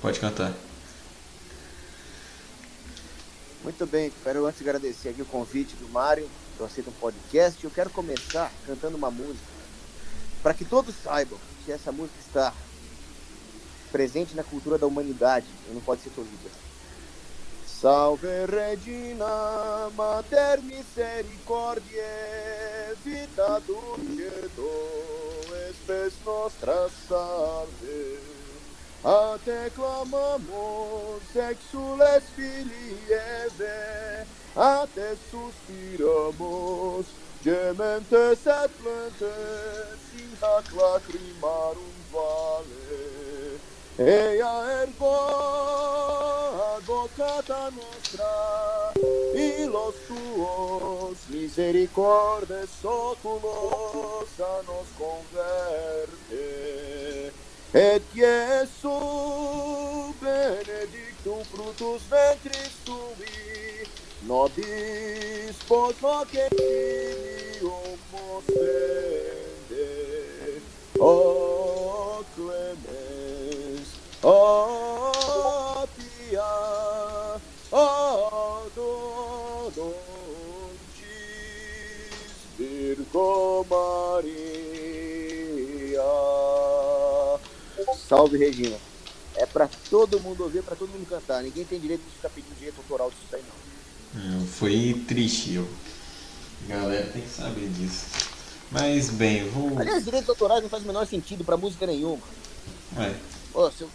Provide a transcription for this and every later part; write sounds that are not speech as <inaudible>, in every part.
Pode cantar. Muito bem, quero antes agradecer aqui o convite do Mário, eu aceito um podcast. Eu quero começar cantando uma música para que todos saibam que essa música está presente na cultura da humanidade e não pode ser tolhida. Salve Regina, Mater Misericordiae, vita dulcedo, espes nostra salve. A te clamamos, exules filii Eve, a te suspiramos, gementes et plentes, in hac lacrimarum vale. Ea ergo advocata nostra, y los tuos misericordes oculos a nos converte. Et Iesu benedictum fructus ventris tui, nobis post hoc exilium ostende. Oh, o clemens, o oh, pia, oh, o dodoncis, Virgo Maria. Salve Regina. É pra todo mundo ouvir, pra todo mundo cantar. Ninguém tem direito de ficar pedindo direito autoral disso aí, não. É, Foi triste, eu. Galera tem que saber disso. Mas bem, vou. Aliás, direitos autorais não faz o menor sentido pra música nenhuma. É, Ô, se, eu,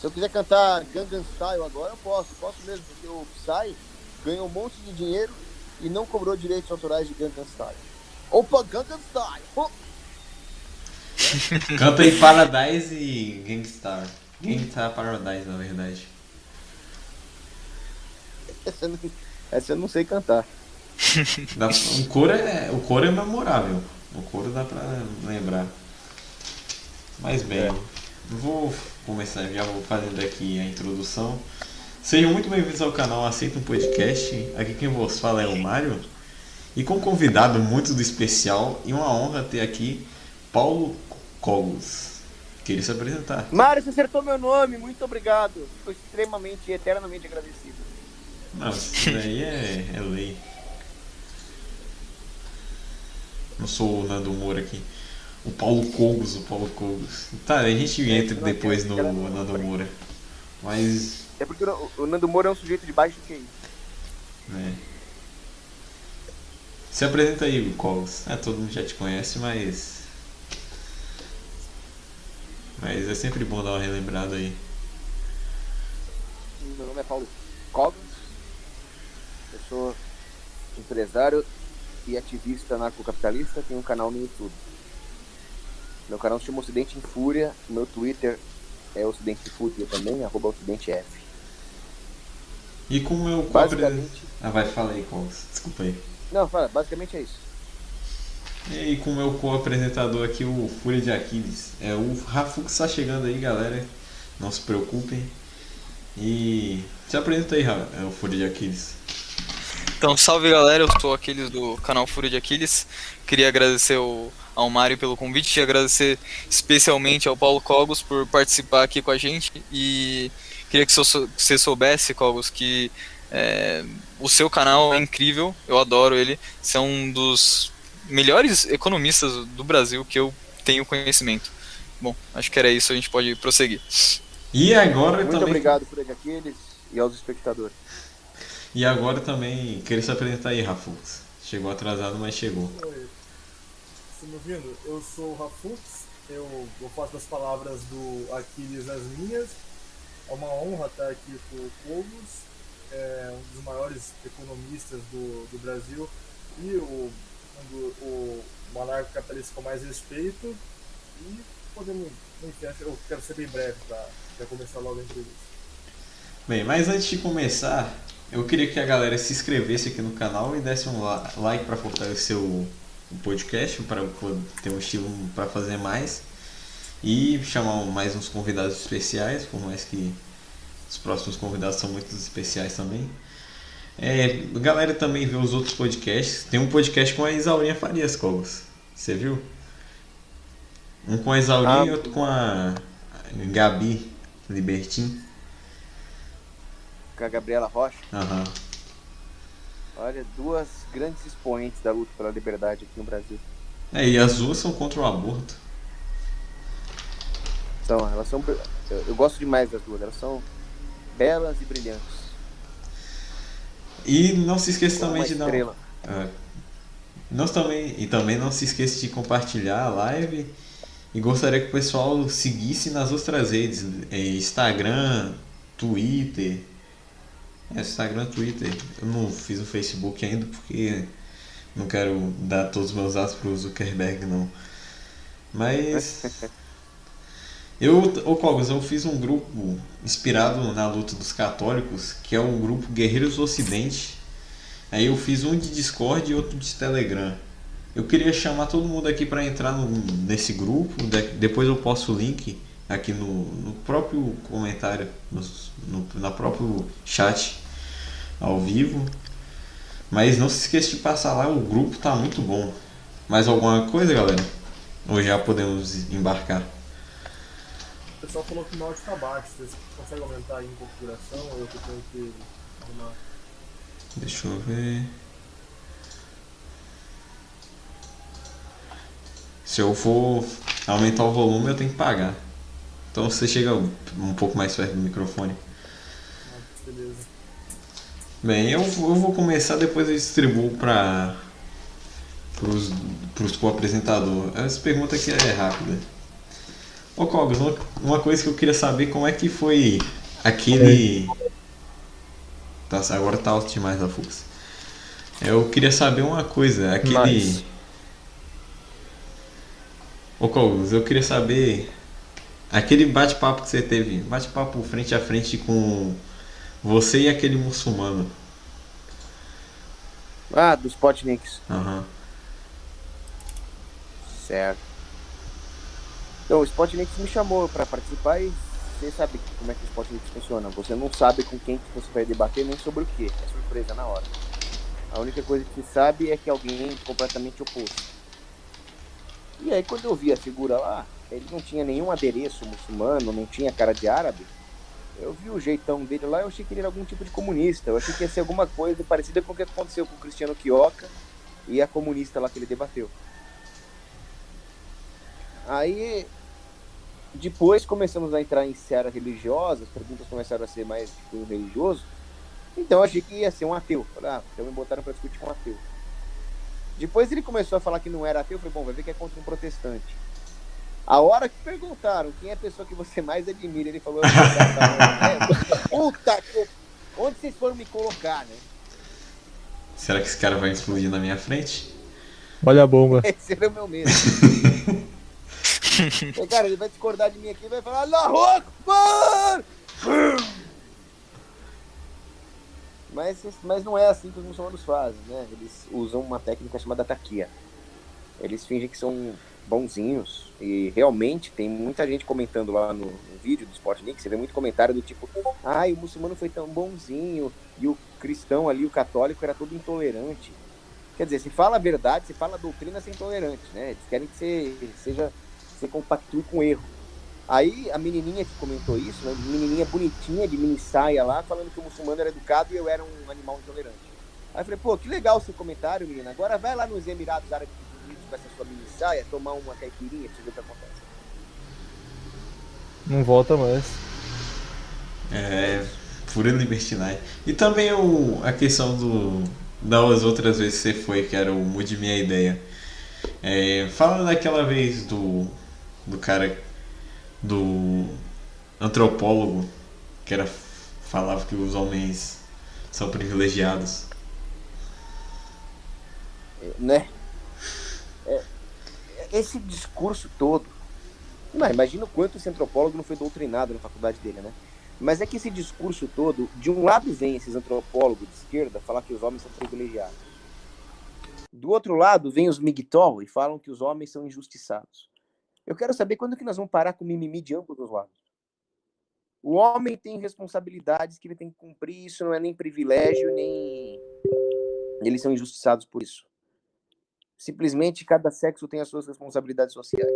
se eu quiser cantar Gangnam Style agora, eu posso. Posso mesmo, porque o Psy ganhou um monte de dinheiro e não cobrou direitos autorais de Gangnam Style. Opa, Gangnam Style! Pô, <laughs> Canta aí Paradise e Gangstar. Gangstar Paradise, na verdade. essa, eu não, essa eu não sei cantar. Dá- o, coro é, o coro é memorável. O coro dá pra lembrar. Mas bem, É. vou começar, já vou fazendo aqui a introdução. Sejam muito bem-vindos ao canal Aceita um Podcast. Aqui quem vos fala é o Mário. E com um convidado muito do especial e uma honra ter aqui Paulo Cogos. Queria se apresentar. Mário, você acertou meu nome, muito obrigado. Fico extremamente e eternamente agradecido. Não, isso daí é, é lei. Não sou o Nando Moura aqui. O Paulo Cogos, o Paulo Cogos. Tá, a gente entra não, depois no Nando. Moura. Mas. É porque o, Nando Moura é um sujeito de baixo QI. né. Se apresenta aí, Cogos. É, todo mundo já te conhece, mas. Mas é sempre bom dar uma relembrada aí. Meu nome é Paulo Cogos. Eu sou empresário e ativista anarcocapitalista. Tenho um canal no YouTube. Meu canal se chama Ocidente em Fúria. Meu Twitter é Ocidente em Fúria também, arroba Ocidente F. E com o meu Basicamente. Ah, vai, fala aí, Cogos. Desculpa aí. Não, fala, basicamente é isso. E aí, com o meu co-apresentador aqui, o Fúria de Aquiles. É, o Rafux está chegando aí, galera. Não se preocupem. E se apresenta aí, Ra- é, o Fúria de Aquiles. Então, salve galera, eu sou aqueles do canal Fúria de Aquiles. Queria agradecer ao, ao Mário pelo convite e agradecer especialmente ao Paulo Cogos por participar aqui com a gente. E queria que que você soubesse, Cogos, que é, o seu canal é incrível, eu adoro ele. Você é um dos melhores economistas do Brasil que eu tenho conhecimento. Bom, acho que era isso, a gente pode prosseguir. E agora Muito também. obrigado por aqueles e aos espectadores. E agora também queria se apresentar aí, Rafux. Chegou atrasado, mas chegou. Oi. Você me ouvindo? Eu sou o Rafux, eu, eu faço as palavras do Aquiles as minhas. É uma honra estar aqui com o Cogos, é um dos maiores economistas do, do Brasil e o, um do, o monarca capitalista com mais respeito. E podemos, enfim, eu quero ser bem breve para começar logo a entrevista. Bem, mas antes de começar, eu queria que a galera se inscrevesse aqui no canal e desse um like para fortalecer o, o podcast, para ter um estilo para fazer mais. E chamar mais uns convidados especiais, por mais que os próximos convidados são muito especiais também. É, a galera também vê os outros podcasts. Tem um podcast com a Isaurinha Farias Cogos. Você viu? Um com a Isaurinha Ah. e outro com a Gabi. Libertin. Com a Gabriela Rocha. Aham. Olha, duas grandes expoentes da luta pela liberdade aqui no Brasil. É, e as duas são contra o aborto. São, elas são. Eu, eu gosto demais das duas, elas são belas e brilhantes. E não se esqueça também de dar. É. Nós também, e também não se esqueça de compartilhar a live. E gostaria que o pessoal seguisse nas outras redes: é, Instagram, Twitter. É, Instagram, Twitter. Eu não fiz o Facebook ainda porque não quero dar todos os meus dados pro Zuckerberg, não. Mas. <laughs> Eu, ô Cogos, eu fiz um grupo inspirado na luta dos católicos, que é o grupo Guerreiros do Ocidente. Aí eu fiz um de Discord e outro de Telegram. Eu queria chamar todo mundo aqui para entrar no- nesse grupo. de- depois eu posto o link aqui no, no próprio comentário, nos- no, na próprio chat ao vivo. Mas não se esqueça de passar lá, o grupo tá muito bom. Mais alguma coisa, galera? Ou já podemos embarcar? O pessoal falou que o áudio tá baixo. Vocês conseguem aumentar aí em configuração ou eu tenho que arrumar? Deixa eu ver. Se eu for aumentar o volume, eu tenho que pagar. Então você chega um pouco mais perto do microfone. Ah, beleza. Bem, eu, eu vou começar, depois eu distribuo para pros, pros co-apresentador. Essa pergunta aqui é rápida. Ô Cogos, uma, uma coisa que eu queria saber, como é que foi aquele... Tá, agora tá alto demais a Fux. Eu queria saber uma coisa, aquele... Nice. Ô Cogos, eu queria saber... Aquele bate-papo que você teve, bate-papo frente a frente com você e aquele muçulmano. Ah, dos Spotniks. Aham. Certo. Então, o Spotniks me chamou para participar e você sabe como é que o Spotniks funciona. Você não sabe com quem que você vai debater nem sobre o que. É surpresa na hora. A única coisa que você sabe é que alguém é completamente oposto. E aí, quando eu vi a figura lá, ele não tinha nenhum adereço muçulmano, não tinha cara de árabe. Eu vi o jeitão dele lá, eu achei que ele era algum tipo de comunista. Eu achei que ia ser alguma coisa parecida com o que aconteceu com o Cristiano Quioca e a comunista lá que ele debateu. Aí, depois começamos a entrar em seara religiosa, as perguntas começaram a ser mais de cunho religioso. Então eu achei que ia ser um ateu. Falei, ah, então me botaram para discutir com um ateu. Depois ele começou a falar que não era ateu, eu falei, bom, vai ver que é contra um protestante. A hora que perguntaram quem é a pessoa que você mais admira, ele falou, puta que... Onde vocês foram me colocar, né? Será que esse cara vai explodir na minha frente? Olha a bomba. <laughs> Esse era o meu medo. <laughs> Cara, ele vai discordar de mim aqui e vai falar Allahu Akbar! Mas, mas não é assim que os muçulmanos fazem, né? Eles usam uma técnica chamada taquia. Eles fingem que são bonzinhos e realmente tem muita gente comentando lá no, no vídeo do Sportnik, você vê muito comentário do tipo ai, o muçulmano foi tão bonzinho e o cristão ali, o católico, era todo intolerante. Quer dizer, se fala a verdade, se fala a doutrina, você é intolerante, né? Eles querem que você seja, você compactue com o erro. Aí a menininha que comentou isso, né, menininha bonitinha de mini saia lá, falando que o muçulmano era educado e eu era um animal intolerante. Aí eu falei, pô, que legal o seu comentário, menina. Agora vai lá nos Emirados Árabes Unidos com essa sua mini saia, tomar uma caipirinha pra você ver o que acontece. Não volta mais. É. Pura libertinagem. E também o, a questão do. Das outras vezes que você foi, que era o Mude Minha Ideia. É, fala daquela vez do. Do cara. Do. Antropólogo. Que era. Falava que os homens são privilegiados. Né? É, esse discurso todo. Não, imagina o quanto esse antropólogo não foi doutrinado na faculdade dele, né? Mas é que esse discurso todo, de um lado vem esses antropólogos de esquerda falar que os homens são privilegiados. Do outro lado vem os migtol e falam que os homens são injustiçados. Eu quero saber quando que nós vamos parar com mimimi de ambos os lados. O homem tem responsabilidades que ele tem que cumprir, isso não é nem privilégio, nem eles são injustiçados por isso. Simplesmente cada sexo tem as suas responsabilidades sociais.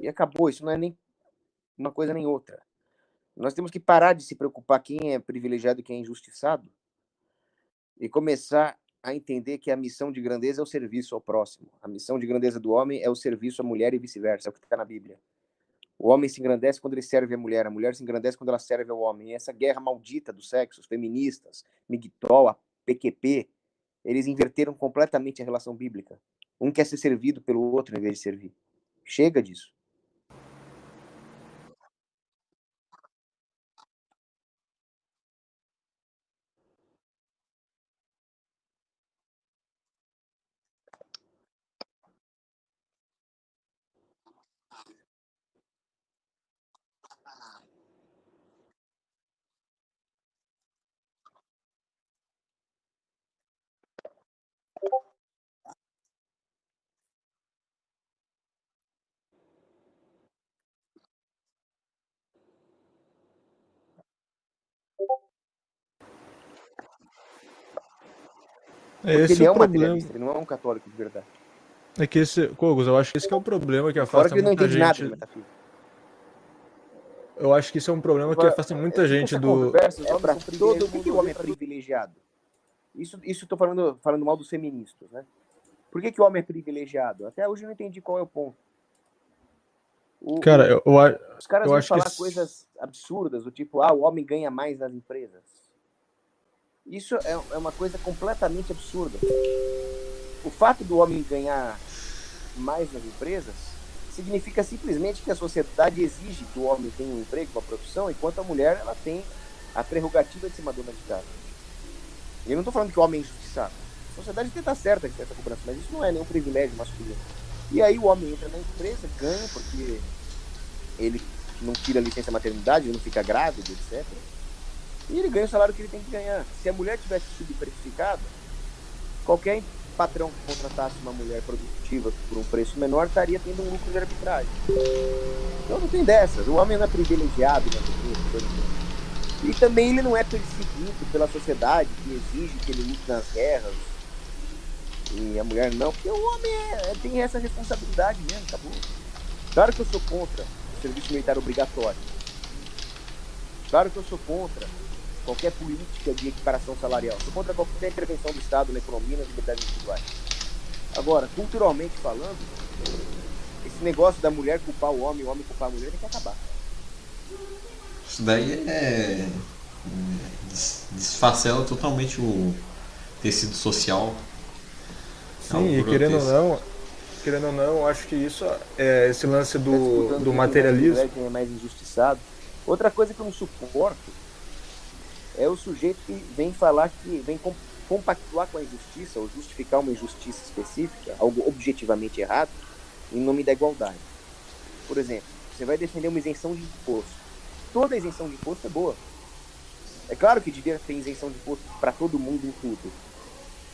E acabou, isso não é nem uma coisa nem outra. Nós temos que parar de se preocupar quem é privilegiado e quem é injustiçado e começar a entender que a missão de grandeza é o serviço ao próximo. A missão de grandeza do homem é o serviço à mulher e vice-versa, é o que está na Bíblia. O homem se engrandece quando ele serve a mulher, a mulher se engrandece quando ela serve ao homem. E essa guerra maldita dos sexos, feministas, Migtol, a PQP, eles inverteram completamente a relação bíblica. Um quer ser servido pelo outro em vez de servir. Chega disso. Porque esse ele é o um problema. materialista, ele não é um católico de verdade. É que esse, Cogos, eu acho que esse que é o problema que Fora afasta que ele não muita entende nada de gente. metafísica. Eu acho que isso é um problema que afasta muita essa gente do. é para todo mundo. Por que o homem é privilegiado? Isso, isso eu tô falando, falando mal dos feministas, né? Por que, que o homem é privilegiado? Até hoje eu não entendi qual é o ponto. O- Cara, eu, eu, os caras eu vão acho que falar esse- coisas absurdas, do tipo, ah, o homem ganha mais nas empresas. Isso é, é uma coisa completamente absurda. O fato do homem ganhar mais nas empresas significa simplesmente que a sociedade exige que o homem tenha um emprego, uma profissão, enquanto a mulher ela tem a prerrogativa de ser uma dona de casa. Eu não estou falando que o homem é injustiçado. A sociedade estar certa essa cobrança, mas isso não é nenhum privilégio masculino. E aí o homem entra na empresa, ganha, porque ele não tira licença maternidade, ele não fica grávido, etc. E ele ganha o salário que ele tem que ganhar. Se a mulher tivesse subprecificada, qualquer patrão que contratasse uma mulher produtiva por um preço menor estaria tendo um lucro de arbitragem. Então não tem dessas. O homem não é privilegiado na exemplo. E também ele não é perseguido pela sociedade que exige que ele lute nas guerras. E a mulher não, porque o homem é- tem essa responsabilidade mesmo, acabou. Claro que eu sou contra o serviço militar obrigatório. Claro que eu sou contra qualquer política de equiparação salarial. Sou contra qualquer intervenção do Estado na economia e nas liberdades individuais. Agora, culturalmente falando, esse negócio da mulher culpar o homem, o homem culpar a mulher tem que acabar. Isso daí é. des- Desfacela totalmente o tecido social. Sim, e Algo querendo ou não, querendo ou não, acho que isso é esse lance Tá do, disputando do é materialismo. Quem é mais injustiçado. Outra coisa que eu não suporto é o sujeito que vem falar que vem com- compactuar com a injustiça ou justificar uma injustiça específica, algo objetivamente errado, em nome da igualdade. Por exemplo, você vai defender uma isenção de imposto. Toda isenção de imposto é boa. É claro que devia ter isenção de imposto para todo mundo em tudo.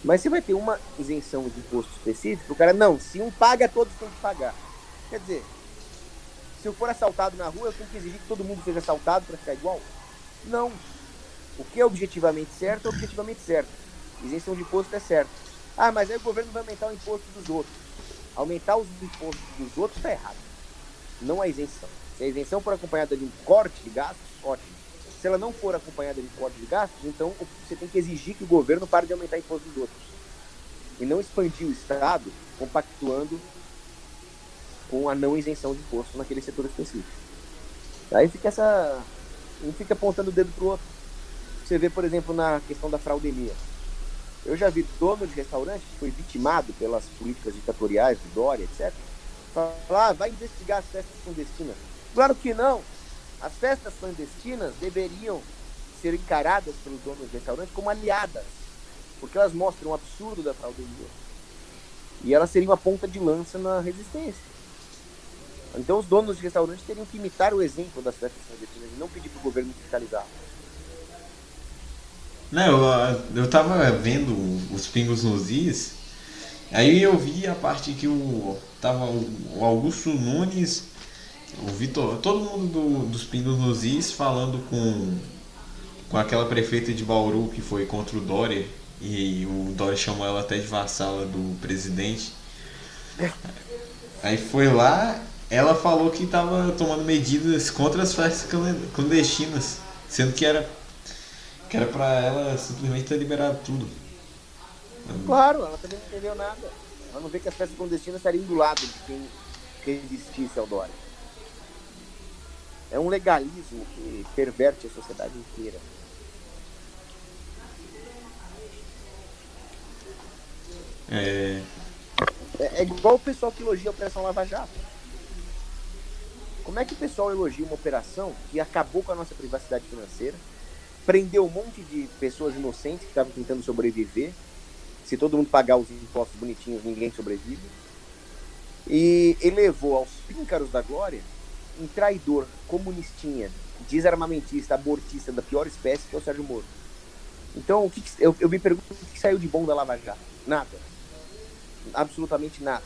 Mas você vai ter uma isenção de imposto específico, o cara, não, se um paga, todos têm que pagar. Quer dizer, se eu for assaltado na rua, eu tenho que exigir que todo mundo seja assaltado para ficar igual? Não. O que é objetivamente certo é objetivamente certo. Isenção de imposto é certo. Ah, mas aí o governo vai aumentar o imposto dos outros. Aumentar os impostos dos outros está errado. Não a isenção. Se a isenção for acompanhada de um corte de gastos, ótimo. Se ela não for acompanhada de corte de gastos, então você tem que exigir que o governo pare de aumentar o imposto dos outros. E não expandir o Estado compactuando com a não isenção de imposto naquele setor específico. Aí fica essa. Um fica apontando o dedo pro outro. Você vê, por exemplo, na questão da fraudemia. Eu já vi dono de restaurante que foi vitimado pelas políticas ditatoriais do Dória, etc. Falar, ah, vai investigar as festas clandestinas. Claro que não. As festas clandestinas deveriam ser encaradas pelos donos de restaurantes como aliadas, porque elas mostram o absurdo da fraudemia. E elas seriam a ponta de lança na resistência. Então os donos de restaurantes teriam que imitar o exemplo das festas clandestinas e não pedir para o governo fiscalizar. Não, eu, eu tava vendo os pingos nos is, aí eu vi a parte que o. Tava o Augusto Nunes, o Vitor, todo mundo do- dos pingos nos is falando com, com aquela prefeita de Bauru que foi contra o Dória, e o Dória chamou ela até de vassala do presidente. Aí foi lá, ela falou que estava tomando medidas contra as festas clan- clandestinas, sendo que era que era para ela simplesmente ter liberado tudo. Claro, ela também não entendeu nada. Ela não vê que as festas clandestinas estariam do lado de quem resistisse ao Dória. É um legalismo que perverte a sociedade inteira. É, É, é igual o pessoal que elogia a Operação Lava Jato. Como é que o pessoal elogia uma operação que acabou com a nossa privacidade financeira, prendeu um monte de pessoas inocentes que estavam tentando sobreviver? Se todo mundo pagar os impostos bonitinhos, ninguém sobrevive. E elevou aos píncaros da glória um traidor comunistinha, desarmamentista, abortista da pior espécie que é o Sérgio Moro. Então, o que que- eu, eu me pergunto o que que saiu de bom da Lava Jato? Nada absolutamente nada.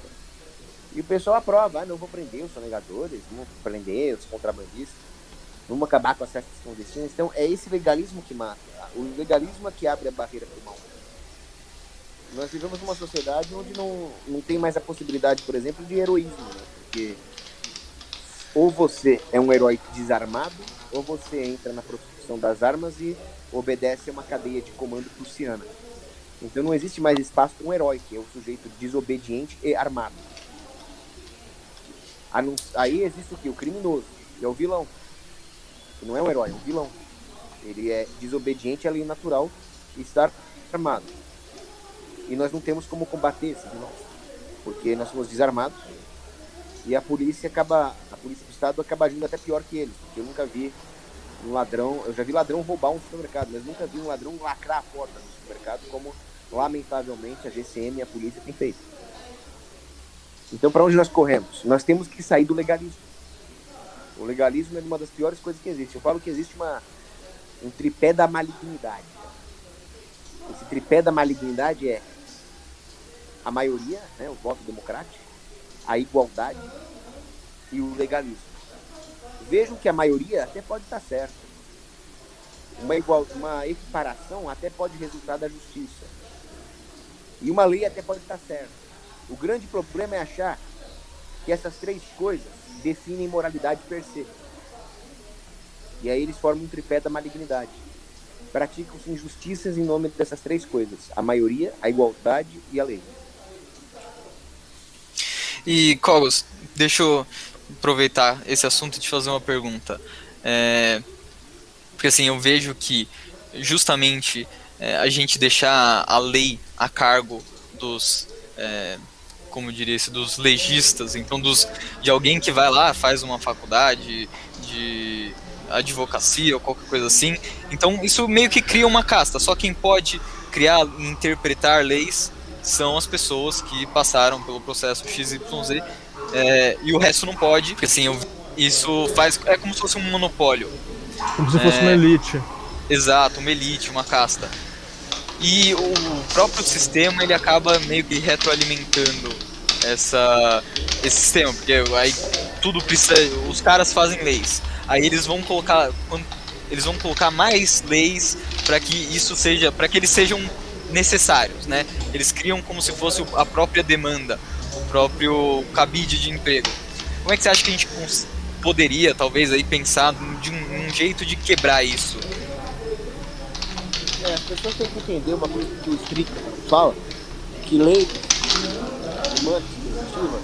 E o pessoal aprova, ah, não vou prender os sonegadores, não vou prender os contrabandistas, vamos acabar com as festas clandestinas. Então é esse legalismo que mata. O legalismo é que abre a barreira para o mal. Nós vivemos numa sociedade onde não, não tem mais a possibilidade, por exemplo, de heroísmo, né? Porque ou você é um herói desarmado, ou você entra na profissão das armas e obedece a uma cadeia de comando prussiana. Então não existe mais espaço para um herói, que é o sujeito desobediente e armado. Aí existe o que? O criminoso, que é o vilão. Que não é um herói, é um vilão. Ele é desobediente à lei natural e está armado. E nós não temos como combater esse vilão. Porque nós somos desarmados e a polícia acaba. A polícia do estado acaba agindo até pior que eles. Porque eu nunca vi um ladrão. Eu já vi ladrão roubar um supermercado, mas nunca vi um ladrão lacrar a porta do supermercado como lamentavelmente a GCM e a polícia têm feito. Então, para onde nós corremos? Nós temos que sair do legalismo. O legalismo é uma das piores coisas que existe. Eu falo que existe uma, um tripé da malignidade. Esse tripé da malignidade é a maioria, né, o voto democrático, a igualdade e o legalismo. Vejam que a maioria até pode estar certa. Uma, igual, uma equiparação até pode resultar da justiça. E uma lei até pode estar certa. O grande problema é achar que essas três coisas definem moralidade per se. E aí eles formam um tripé da malignidade. Praticam-se injustiças em nome dessas três coisas: a maioria, a igualdade e a lei. E, Cogos, deixa eu aproveitar esse assunto e te fazer uma pergunta. É, porque assim, eu vejo que justamente é, a gente deixar a lei a cargo dos, é, como diria, esse, dos legistas, então dos, de alguém que vai lá, faz uma faculdade de advocacia ou qualquer coisa assim. Então isso meio que cria uma casta. Só quem pode criar e interpretar leis são as pessoas que passaram pelo processo XYZ é, e o resto não pode, porque assim, eu, isso faz é como se fosse um monopólio. Como se fosse uma elite. Exato, uma elite, uma casta. E o próprio sistema ele acaba meio que retroalimentando essa esse sistema, porque aí tudo precisa, os caras fazem leis. Aí eles vão colocar eles vão colocar mais leis para que isso seja, para que eles sejam necessários, né? Eles criam como se fosse a própria demanda, o próprio cabide de emprego. Como é que você acha que a gente poderia, talvez, aí pensar de um, um jeito de quebrar isso? É, as pessoas têm que entender uma coisa que o Strickland fala, que leis humanas, positivas,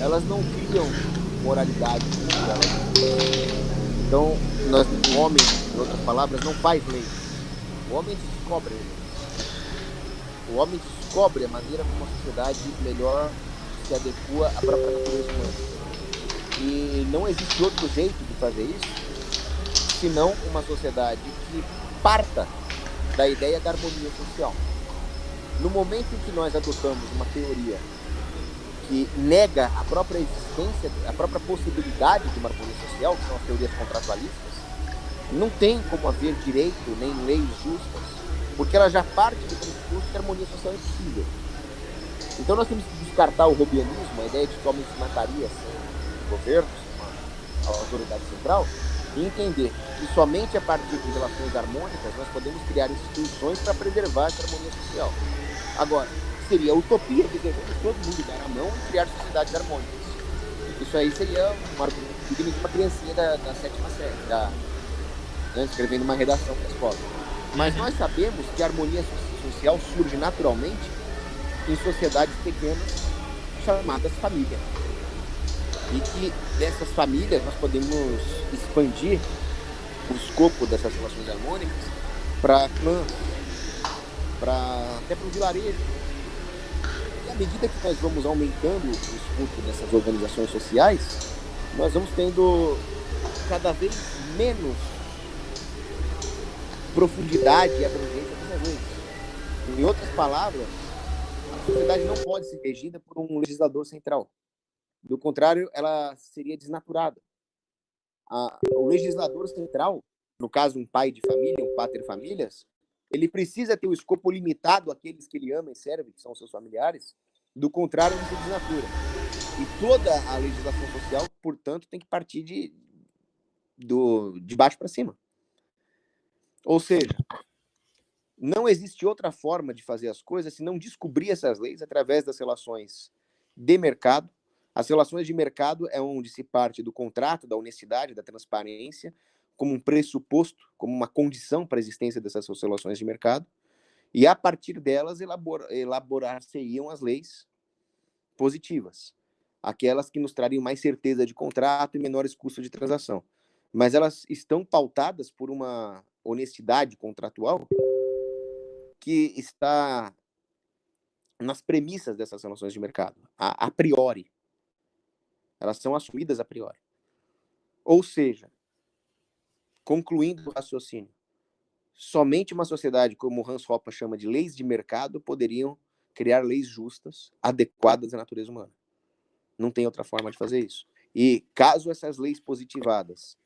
elas não criam moralidade. Então, nós, o homem, em outras palavras, não faz lei. O homem descobre. O homem descobre a maneira como a sociedade melhor se adequa à própria natureza humana. E não existe outro jeito de fazer isso senão uma sociedade que parta da ideia da harmonia social. No momento em que nós adotamos uma teoria que nega a própria existência, a própria possibilidade de uma harmonia social, que são as teorias contratualistas, não tem como haver direito nem leis justas, porque ela já parte do pressuposto que a harmonia social é impossível. Então nós temos que descartar o robianismo, a ideia de que mataria sem governo, sem uma autoridade central, e entender que somente a partir de relações harmônicas nós podemos criar instituições para preservar essa harmonia social. Agora, seria utopia dizer que todo mundo dar a mão e criar sociedades harmônicas. Isso aí seria um de uma criancinha da, da sétima série, da, né, escrevendo uma redação para a escola. Mas nós sabemos que a harmonia so- social surge naturalmente em sociedades pequenas chamadas família. E que dessas famílias nós podemos expandir o escopo dessas relações harmônicas para clãs, para até para o vilarejo. E à medida que nós vamos aumentando o escopo dessas organizações sociais, nós vamos tendo cada vez menos profundidade e abrangência dessas leis. Em outras palavras, a sociedade não pode ser regida por um legislador central. Do contrário, ela seria desnaturada. A- o legislador central, no caso um pai de família, um pater familias, ele precisa ter o escopo limitado àqueles que ele ama e serve, que são seus familiares. Do contrário, ele se desnatura. E toda a legislação social, portanto, tem que partir de, do, de baixo para cima. Ou seja, não existe outra forma de fazer as coisas se não descobrir essas leis através das relações de mercado. As relações de mercado é onde se parte do contrato, da honestidade, da transparência, como um pressuposto, como uma condição para a existência dessas relações de mercado. E a partir delas elabora, elaborar-se-iam as leis positivas, aquelas que nos trariam mais certeza de contrato e menores custos de transação. Mas elas estão pautadas por uma honestidade contratual que está nas premissas dessas relações de mercado, a, a priori. Elas são assumidas a priori. Ou seja, concluindo o raciocínio, somente uma sociedade como Hans Hoppe chama de leis de mercado poderiam criar leis justas, adequadas à natureza humana. Não tem outra forma de fazer isso. E caso essas leis positivadas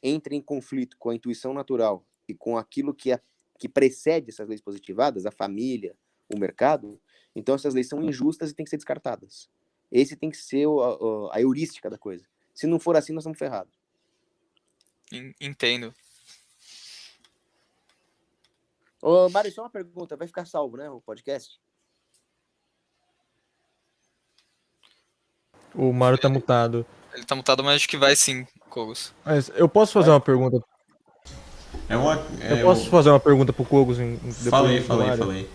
entrem em conflito com a intuição natural e com aquilo que, é, que precede essas leis positivadas, a família, o mercado, então essas leis são injustas e têm que ser descartadas. Esse tem que ser o, a, a heurística da coisa. Se não for assim, nós estamos ferrados. En- Entendo. Ô, Mário, só uma pergunta. Vai ficar salvo, né, o podcast? O Mário tá mutado. Ele tá mutado, mas acho que vai sim, Kogos. Mas eu posso fazer uma pergunta. É uma. Eu É, posso o- fazer uma pergunta pro Kogos em- Falei, falei, falei.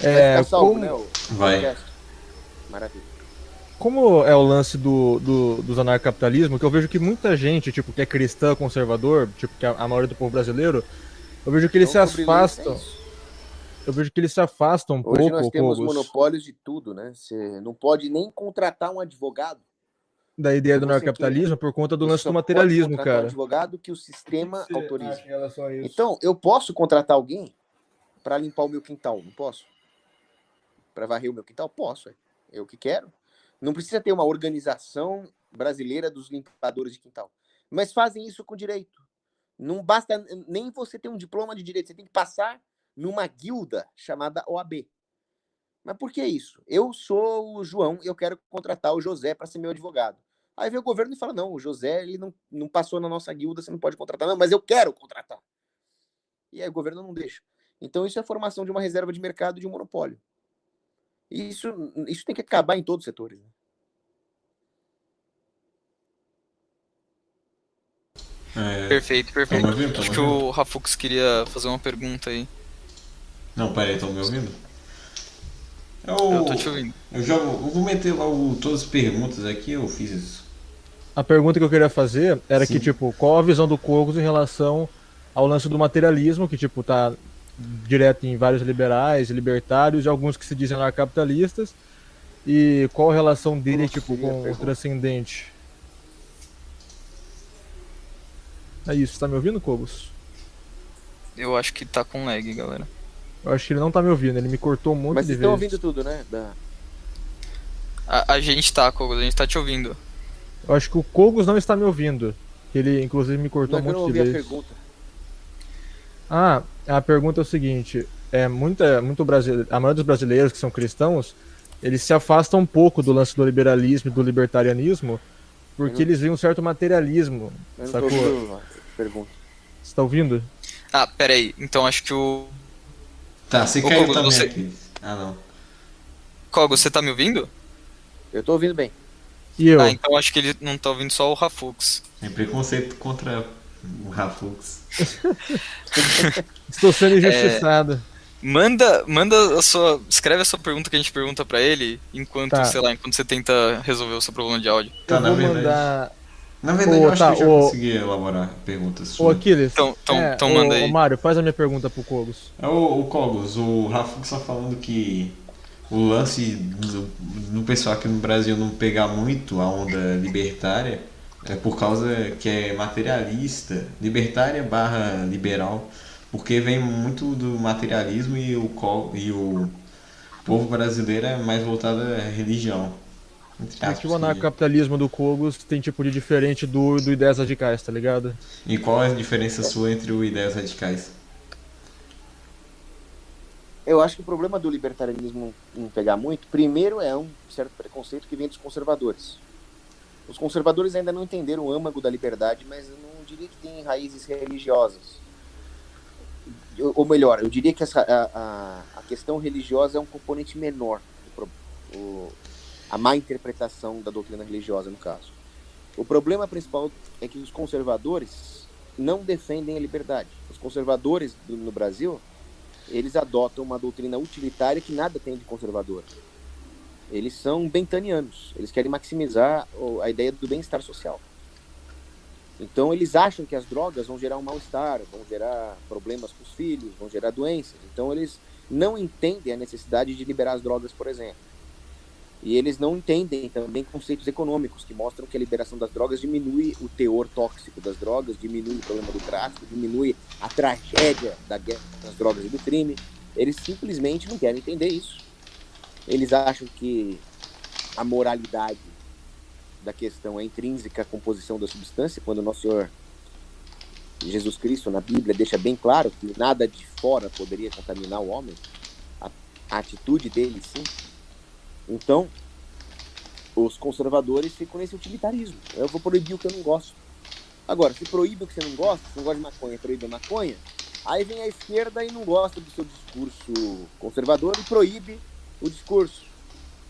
Vai É, ficar salvo, como, né, o Vai. podcast? Maravilha. Como é o lance do, do, dos anarcapitalismo, que eu vejo que muita gente, tipo, que é cristã, conservador, tipo, que é a maioria do povo brasileiro, eu vejo que eles Então, se é afastam. Eu vejo que eles se afastam um Hoje pouco, nós temos monopólios de tudo, né? Você não pode nem contratar um advogado. da ideia do você anarcapitalismo por conta do lance do materialismo, contratar Um cara. advogado que o sistema Você autoriza. a? Então, eu posso contratar alguém para limpar o meu quintal, não posso? Para varrer o meu quintal? Posso, é. eu que quero. Não precisa ter uma organização brasileira dos limpadores de quintal. Mas fazem isso com direito. Não basta nem você ter um diploma de direito, você tem que passar numa guilda chamada OAB. Mas por que isso? Eu sou o João eu quero contratar o José para ser meu advogado. Aí vem o governo e fala: não, o José ele não, não passou na nossa guilda, você não pode contratar. Não, mas eu quero contratar. E aí o governo não deixa. Então isso é a formação de uma reserva de mercado de um monopólio. E isso, isso tem que acabar em todos os setores. né? É, Perfeito, perfeito. Tamo ouvindo? Tamo Acho que o Rafux queria fazer uma pergunta aí. Não, peraí, estão me ouvindo? Eu, Eu tô te ouvindo. eu jogo. Eu vou meter logo todas as perguntas aqui, eu fiz isso. A pergunta que eu queria fazer era Sim. que, tipo, qual a visão do Kogos em relação ao lance do materialismo, que, tipo, tá direto em vários liberais, libertários e alguns que se dizem anarcapitalistas, e qual a relação dele, Não tipo, com o pergunta. transcendente. É isso, tá me ouvindo, Kogos? Eu acho que tá com lag, galera. Eu acho que ele não tá me ouvindo, ele me cortou um monte Mas de vocês estão vezes. ouvindo tudo, né? Da... A, a gente tá, Kogos, a gente tá te ouvindo. Eu acho que o Kogos não está me ouvindo. Ele, inclusive, me cortou Não, é um que eu não monte de ouvi a vezes. pergunta. Ah, a pergunta é o seguinte: é muita, muito brasileiro, a maioria dos brasileiros que são cristãos, eles se afastam um pouco do lance do liberalismo e do libertarianismo, porque não- eles veem um certo materialismo. Eu Sacou? tô ouvindo pergunta. Você tá ouvindo? Ah, pera aí. Então acho que o. Tá, Ô, caiu também você- aqui. Ah, não. Kogos, você tá me ouvindo? Eu tô ouvindo bem. E eu? Ah, então acho que ele não tá ouvindo só o Rafux. É preconceito contra o Rafux. <laughs> Estou É, sendo injustiçado. Manda, manda a sua. Escreve a sua pergunta que a gente pergunta pra ele enquanto, Tá. sei lá, enquanto você tenta resolver o seu problema de áudio. Tá, na verdade. mandar. Na verdade, Ô, eu acho tá, que eu já ô- consegui elaborar perguntas Ô. Aquiles. Então- então- é, então manda aí. Ô, Mário, faz a minha pergunta pro Kogos. É o, o Cogos, o Rafux só falando que o lance do, do pessoal aqui no Brasil não pegar muito a onda libertária é por causa que é materialista, libertária barra liberal, porque vem muito do materialismo e o, e o povo brasileiro é mais voltado à religião. Entre É que aspas, o anarcocapitalismo do Kogos tem tipo de diferente do, do Ideias Radicais, tá ligado? E qual é a diferença sua entre o ideias radicais? Eu acho que o problema do libertarianismo não pegar muito, primeiro é um certo preconceito que vem dos conservadores. Os conservadores ainda não entenderam o âmago da liberdade, mas eu não diria que tem raízes religiosas. Ou melhor, eu diria que essa, a, a, questão religiosa é um componente menor, o- a má interpretação da doutrina religiosa, no caso. O problema principal é que os conservadores não defendem a liberdade. Os conservadores do- no Brasil eles adotam uma doutrina utilitária que nada tem de conservador. Eles são bentanianos, eles querem maximizar a ideia do bem-estar social. Então eles acham que as drogas vão gerar um mal-estar, vão gerar problemas para os filhos, vão gerar doenças. Então eles não entendem a necessidade de liberar as drogas, por exemplo. E eles não entendem também conceitos econômicos que mostram que a liberação das drogas diminui o teor tóxico das drogas, diminui o problema do tráfico, diminui a tragédia da guerra das drogas e do crime. Eles simplesmente não querem entender isso. Eles acham que a moralidade da questão é intrínseca à composição da substância, quando o nosso Senhor Jesus Cristo na Bíblia deixa bem claro que nada de fora poderia contaminar o homem. A, a atitude dele, sim. Então, os conservadores ficam nesse utilitarismo. Eu vou proibir o que eu não gosto. Agora, se proíbe o que você não gosta, se não gosta de maconha, proíbe a maconha, aí vem a esquerda e não gosta do seu discurso conservador e proíbe o discurso.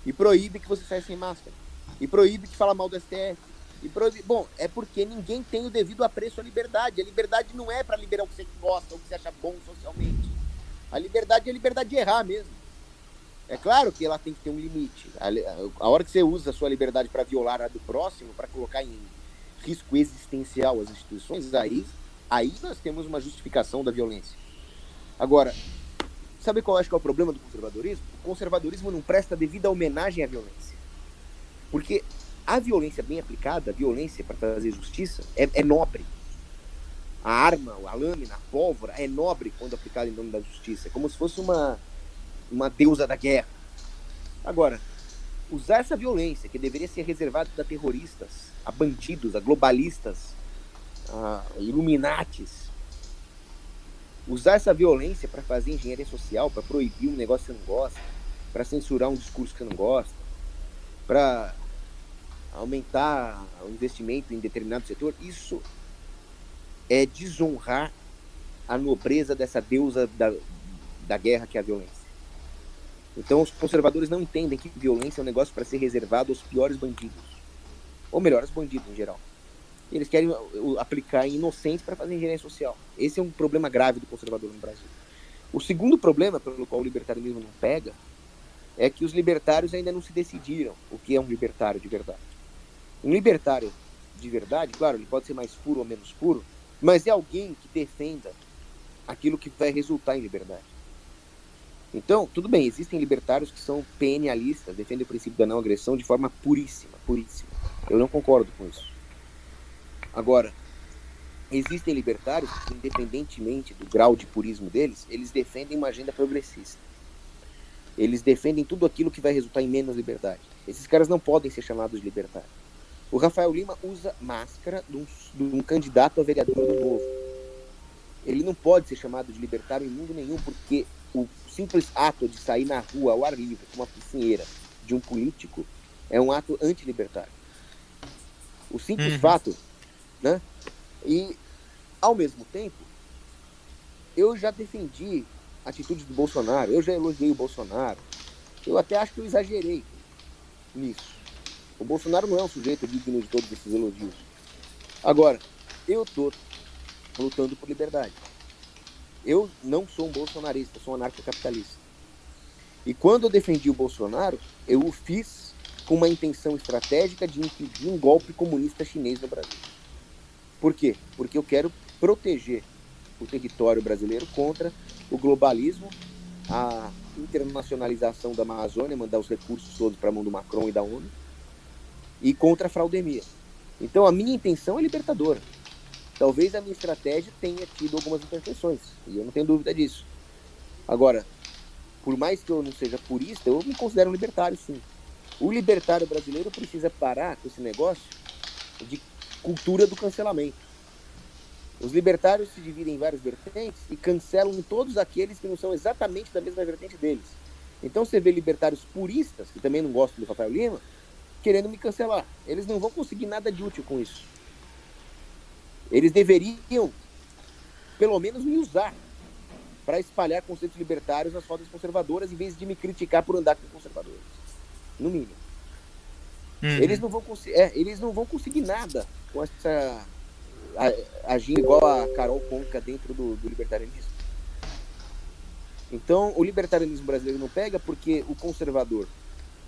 E proíbe que você saia sem máscara. E proíbe que fala mal do STF. E proíbe... Bom, é porque ninguém tem o devido apreço à liberdade. A liberdade não é para liberar o que você gosta, o que você acha bom socialmente. A liberdade é a liberdade de errar mesmo. É claro que ela tem que ter um limite. A, a hora que você usa a sua liberdade para violar a do próximo, para colocar em risco existencial as instituições, aí, aí nós temos uma justificação da violência. Agora, sabe qual eu acho que é o problema do conservadorismo? O conservadorismo não presta devida homenagem à violência. Porque a violência bem aplicada, a violência para fazer justiça, é, é nobre. A arma, a lâmina, a pólvora é nobre quando aplicada em nome da justiça. É como se fosse uma, uma deusa da guerra. Agora, usar essa violência, que deveria ser reservada a terroristas, a bandidos, a globalistas, a iluminatis, usar essa violência para fazer engenharia social, para proibir um negócio que você não gosta, para censurar um discurso que você não gosta, para aumentar o investimento em determinado setor, isso é desonrar a nobreza dessa deusa da, da guerra que é a violência. Então os conservadores não entendem que violência é um negócio para ser reservado aos piores bandidos. Ou melhor, aos bandidos em geral. Eles querem aplicar em inocentes para fazer engenharia social. Esse é um problema grave do conservador no Brasil. O segundo problema pelo qual o libertarianismo não pega é que os libertários ainda não se decidiram o que é um libertário de verdade. Um libertário de verdade, claro, ele pode ser mais puro ou menos puro, mas é alguém que defenda aquilo que vai resultar em liberdade. Então, tudo bem, existem libertários que são PNalistas, defendem o princípio da não agressão de forma puríssima, puríssima. Eu não concordo com isso. Agora, existem libertários que, independentemente do grau de purismo deles, eles defendem uma agenda progressista. Eles defendem tudo aquilo que vai resultar em menos liberdade. Esses caras não podem ser chamados de libertários. O Rafael Lima usa máscara de um, de um candidato a vereador do Novo. Ele não pode ser chamado de libertário em mundo nenhum, porque o simples ato de sair na rua ao ar livre com uma piscineira de um político é um ato antilibertário. O simples Uhum. fato, né? E, ao mesmo tempo, eu já defendi atitudes do Bolsonaro, eu já elogiei o Bolsonaro, eu até acho que eu exagerei nisso. O Bolsonaro não é um sujeito digno de todos esses elogios. Agora, eu tô lutando por liberdade. Eu não sou um bolsonarista, sou um anarcocapitalista. E quando eu defendi o Bolsonaro, eu o fiz com uma intenção estratégica de impedir um golpe comunista chinês no Brasil. Por quê? Porque eu quero proteger o território brasileiro contra o globalismo, a internacionalização da Amazônia, mandar os recursos todos para a mão do Macron e da ONU, e contra a fraudemia. Então a minha intenção é libertadora. Talvez a minha estratégia tenha tido algumas imperfeições, e eu não tenho dúvida disso. Agora, por mais que eu não seja purista, eu me considero um libertário, sim. O libertário brasileiro precisa parar com esse negócio de cultura do cancelamento. Os libertários se dividem em várias vertentes e cancelam todos aqueles que não são exatamente da mesma vertente deles. Então você vê libertários puristas, que também não gostam do Rafael Lima, querendo me cancelar. Eles não vão conseguir nada de útil com isso. Eles deveriam, pelo menos, me usar para espalhar conceitos libertários nas rodas conservadoras, em vez de me criticar por andar com conservadores. No mínimo. Uhum. Eles, não vão é, eles não vão conseguir nada com essa agindo igual a Carol Conca dentro do, do libertarianismo. Então, o libertarianismo brasileiro não pega porque o conservador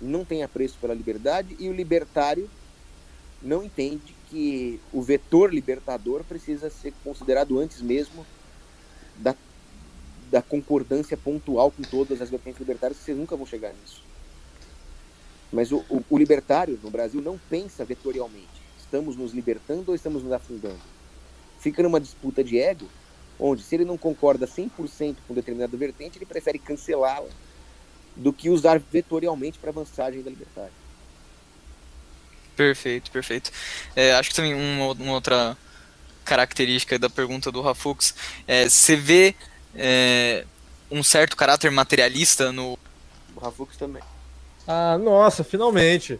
não tem apreço pela liberdade e o libertário não entende que o vetor libertador precisa ser considerado antes mesmo da, da concordância pontual com todas as vertentes libertárias, vocês nunca vão chegar nisso. Mas o, o, o libertário no Brasil não pensa vetorialmente. Estamos nos libertando ou estamos nos afundando? fica numa disputa de ego, onde se ele não concorda 100% com determinada vertente, ele prefere cancelá-la do que usar vetorialmente para avançagem da liberdade. Perfeito, perfeito. É, acho que também uma, uma, outra característica da pergunta do Rafux é você vê é, um certo caráter materialista no. O Rafux também. Ah, nossa, finalmente.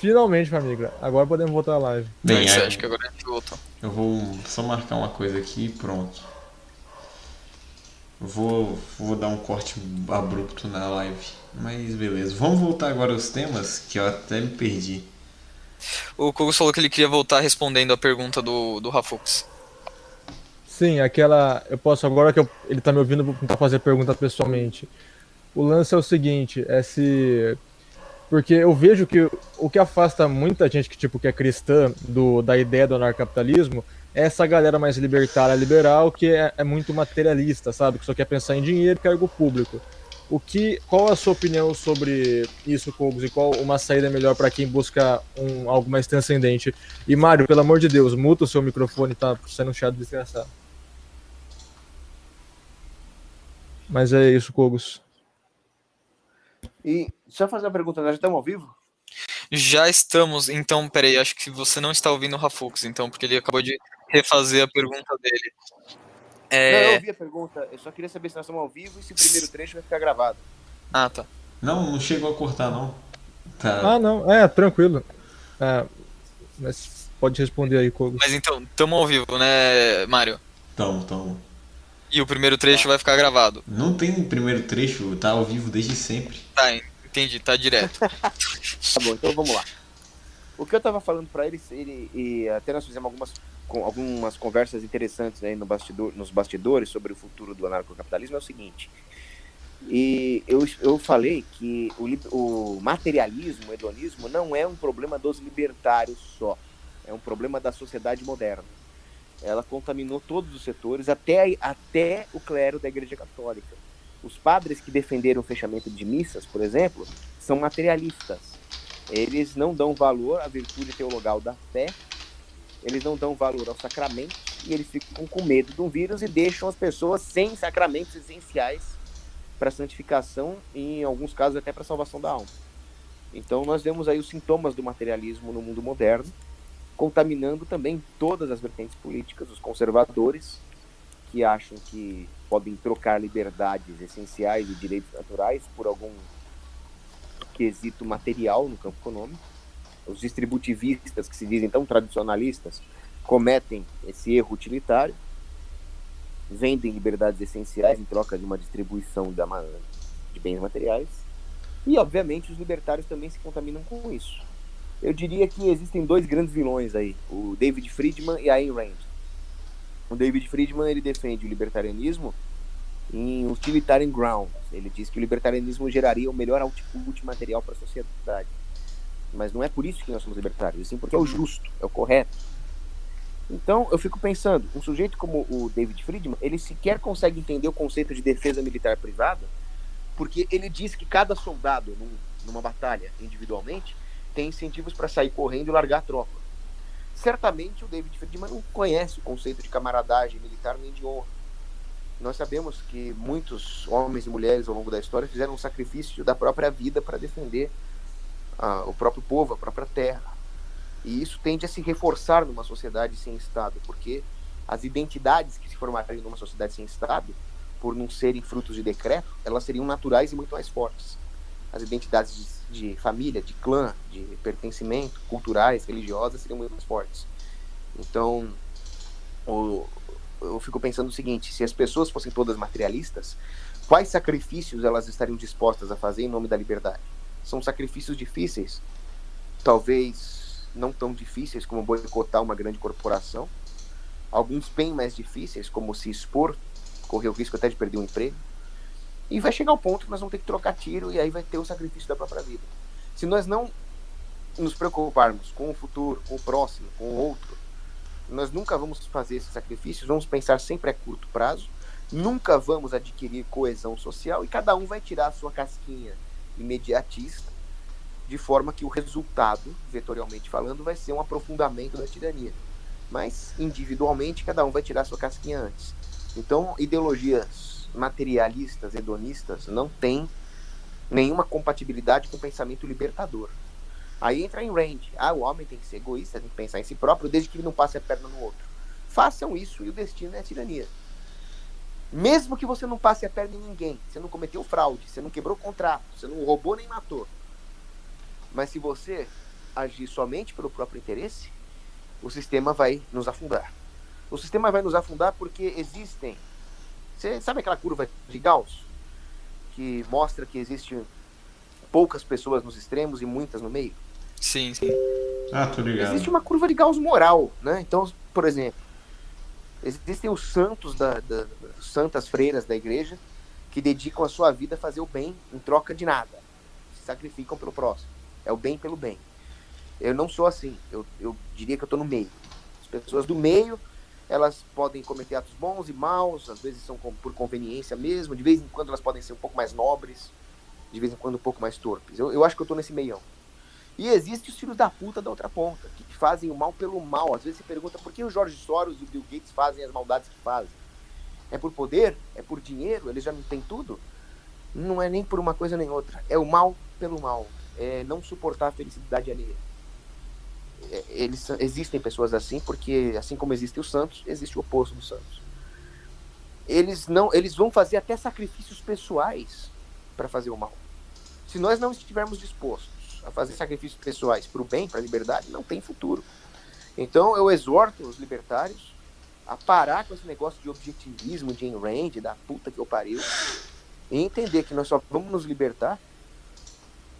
Finalmente, amigo. Agora podemos voltar à live. Bem, é, acho que agora a gente voltou. Eu vou só marcar uma coisa aqui e pronto. Vou, vou dar um corte abrupto na live. Mas beleza. Vamos voltar agora aos temas que eu até me perdi. O Kogos falou que ele queria voltar respondendo a pergunta do, do Rafux. Sim, aquela. Eu posso, agora que eu, ele tá me ouvindo, vou tentar fazer a pergunta pessoalmente. O lance é o seguinte: é se porque eu vejo que o que afasta muita gente que, tipo, que é cristã do, da ideia do anarcapitalismo é essa galera mais libertária, liberal, que é, é muito materialista, sabe? Que só quer pensar em dinheiro e cargo público. O que, qual a sua opinião sobre isso, Cogos, e qual uma saída melhor para quem busca um, algo mais transcendente? E Mário, pelo amor de Deus, muta o seu microfone, tá sendo um chato desgraçado. Mas é isso, Cogos. E deixa eu fazer uma pergunta, nós já estamos ao vivo? Já estamos, então, peraí, acho que você não está ouvindo o Rafux, então, porque ele acabou de refazer a pergunta dele. É... Não, eu ouvi a pergunta, eu só queria saber se nós estamos ao vivo e se o primeiro trecho vai ficar gravado. Ah, tá. Não, não chegou a cortar, não. Tá. Ah, não, é, tranquilo. É, mas pode responder aí, Kogo. Mas então, estamos ao vivo, né, Mário? Tamo, tamo. E o primeiro trecho tá. vai ficar gravado. Não tem primeiro trecho, tá ao vivo desde sempre. Tá, entendi, tá direto. <laughs> tá bom, então vamos lá. O que eu tava falando para ele, ele, e até nós fizemos algumas, com, algumas conversas interessantes aí no bastidor, nos bastidores sobre o futuro do anarcocapitalismo é o seguinte. E eu, eu falei que o, o materialismo, o hedonismo, não é um problema dos libertários só. É um problema da sociedade moderna ela contaminou todos os setores, até, até o clero da Igreja Católica. Os padres que defenderam o fechamento de missas, por exemplo, são materialistas. Eles não dão valor à virtude teologal da fé, eles não dão valor ao sacramento e eles ficam com medo de um vírus e deixam as pessoas sem sacramentos essenciais para santificação e, em alguns casos, até para salvação da alma. Então, nós vemos aí os sintomas do materialismo no mundo moderno contaminando também todas as vertentes políticas, os conservadores, que acham que podem trocar liberdades essenciais e direitos naturais por algum quesito material no campo econômico. Os distributivistas, que se dizem tão tradicionalistas, cometem esse erro utilitário, vendem liberdades essenciais em troca de uma distribuição de bens materiais. E, obviamente, os libertários também se contaminam com isso. Eu diria que existem dois grandes vilões aí, o David Friedman e a Ayn Rand. O David Friedman ele defende o libertarianismo em utilitarian grounds. Ele diz que o libertarianismo geraria o melhor output material para a sociedade. Mas não é por isso que nós somos libertários, sim porque é o justo, é o correto. Então, eu fico pensando, um sujeito como o David Friedman, ele sequer consegue entender o conceito de defesa militar privada, porque ele diz que cada soldado num, numa batalha individualmente tem incentivos para sair correndo e largar a tropa. Certamente o David Friedman não conhece o conceito de camaradagem militar nem de honra. Nós sabemos que muitos homens e mulheres ao longo da história fizeram um sacrifício da própria vida para defender ah, o próprio povo, a própria terra. E isso tende a se reforçar numa sociedade sem Estado, porque as identidades que se formariam numa sociedade sem Estado, por não serem frutos de decreto, elas seriam naturais e muito mais fortes. As identidades de, de família, de clã, de pertencimento, culturais, religiosas, seriam muito mais fortes. Então, o, eu fico pensando o seguinte: se as pessoas fossem todas materialistas, quais sacrifícios elas estariam dispostas a fazer em nome da liberdade? São sacrifícios difíceis, talvez não tão difíceis como boicotar uma grande corporação, alguns bem mais difíceis, como se expor, correr o risco até de perder um emprego, e vai chegar ao ponto que nós vamos ter que trocar tiro e aí vai ter o sacrifício da própria vida. Se nós não nos preocuparmos com o futuro, com o próximo, com o outro, nós nunca vamos fazer esses sacrifícios, vamos pensar sempre a curto prazo, nunca vamos adquirir coesão social e cada um vai tirar a sua casquinha imediatista de forma que o resultado, vetorialmente falando, vai ser um aprofundamento da tirania. Mas, individualmente, cada um vai tirar sua casquinha antes. Então, ideologias materialistas, hedonistas, não têm nenhuma compatibilidade com o pensamento libertador. Aí entra em range. Ah, o homem tem que ser egoísta, tem que pensar em si próprio, desde que ele não passe a perna no outro. Façam isso e o destino é a tirania. Mesmo que você não passe a perna em ninguém, você não cometeu fraude, você não quebrou contrato, você não roubou nem matou, mas se você agir somente pelo próprio interesse, o sistema vai nos afundar. O sistema vai nos afundar porque existem. Você sabe aquela curva de Gauss? Que mostra que existem poucas pessoas nos extremos e muitas no meio? Sim, sim. Ah, tô ligado. Existe uma curva de Gauss moral, né? Então, por exemplo, existem os santos da, da santas freiras da igreja que dedicam a sua vida a fazer o bem em troca de nada. Se sacrificam pelo próximo. É o bem pelo bem. Eu não sou assim. Eu, eu diria que eu estou no meio. As pessoas do meio, elas podem cometer atos bons e maus, às vezes são por conveniência mesmo, de vez em quando elas podem ser um pouco mais nobres, de vez em quando um pouco mais torpes. Eu, eu acho que eu estou nesse meião. E existe os filhos da puta da outra ponta, que fazem o mal pelo mal. Às vezes se pergunta por que o Jorge Soros e o Bill Gates fazem as maldades que fazem. É por poder? É por dinheiro? Eles já não têm tudo? Não é nem por uma coisa nem outra. É o mal pelo mal é, não suportar a felicidade alheia. É, eles, existem pessoas assim, porque assim como existem os santos, existe o oposto dos santos. Eles não, eles vão fazer até sacrifícios pessoais para fazer o mal. Se nós não estivermos dispostos a fazer sacrifícios pessoais para o bem, para a liberdade, não tem futuro. Então eu exorto os libertários a parar com esse negócio de objetivismo de Ayn Rand, da puta que eu pariu, e entender que nós só vamos nos libertar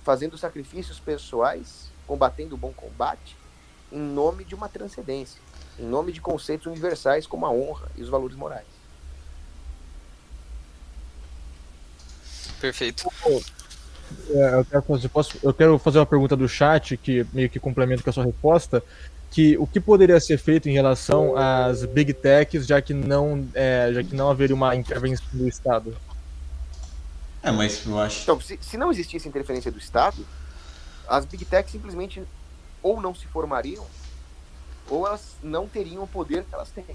fazendo sacrifícios pessoais, combatendo o bom combate, em nome de uma transcendência, em nome de conceitos universais como a honra e os valores morais. Perfeito. É, eu, quero fazer, posso, eu quero fazer uma pergunta do chat que meio que complementa com a sua resposta. Que o que poderia ser feito em relação às big techs, já que não, é, já que não haveria uma intervenção do Estado? É, mas eu acho. Então, se, se não existisse interferência do Estado, as Big Tech simplesmente ou não se formariam, ou elas não teriam o poder que elas têm.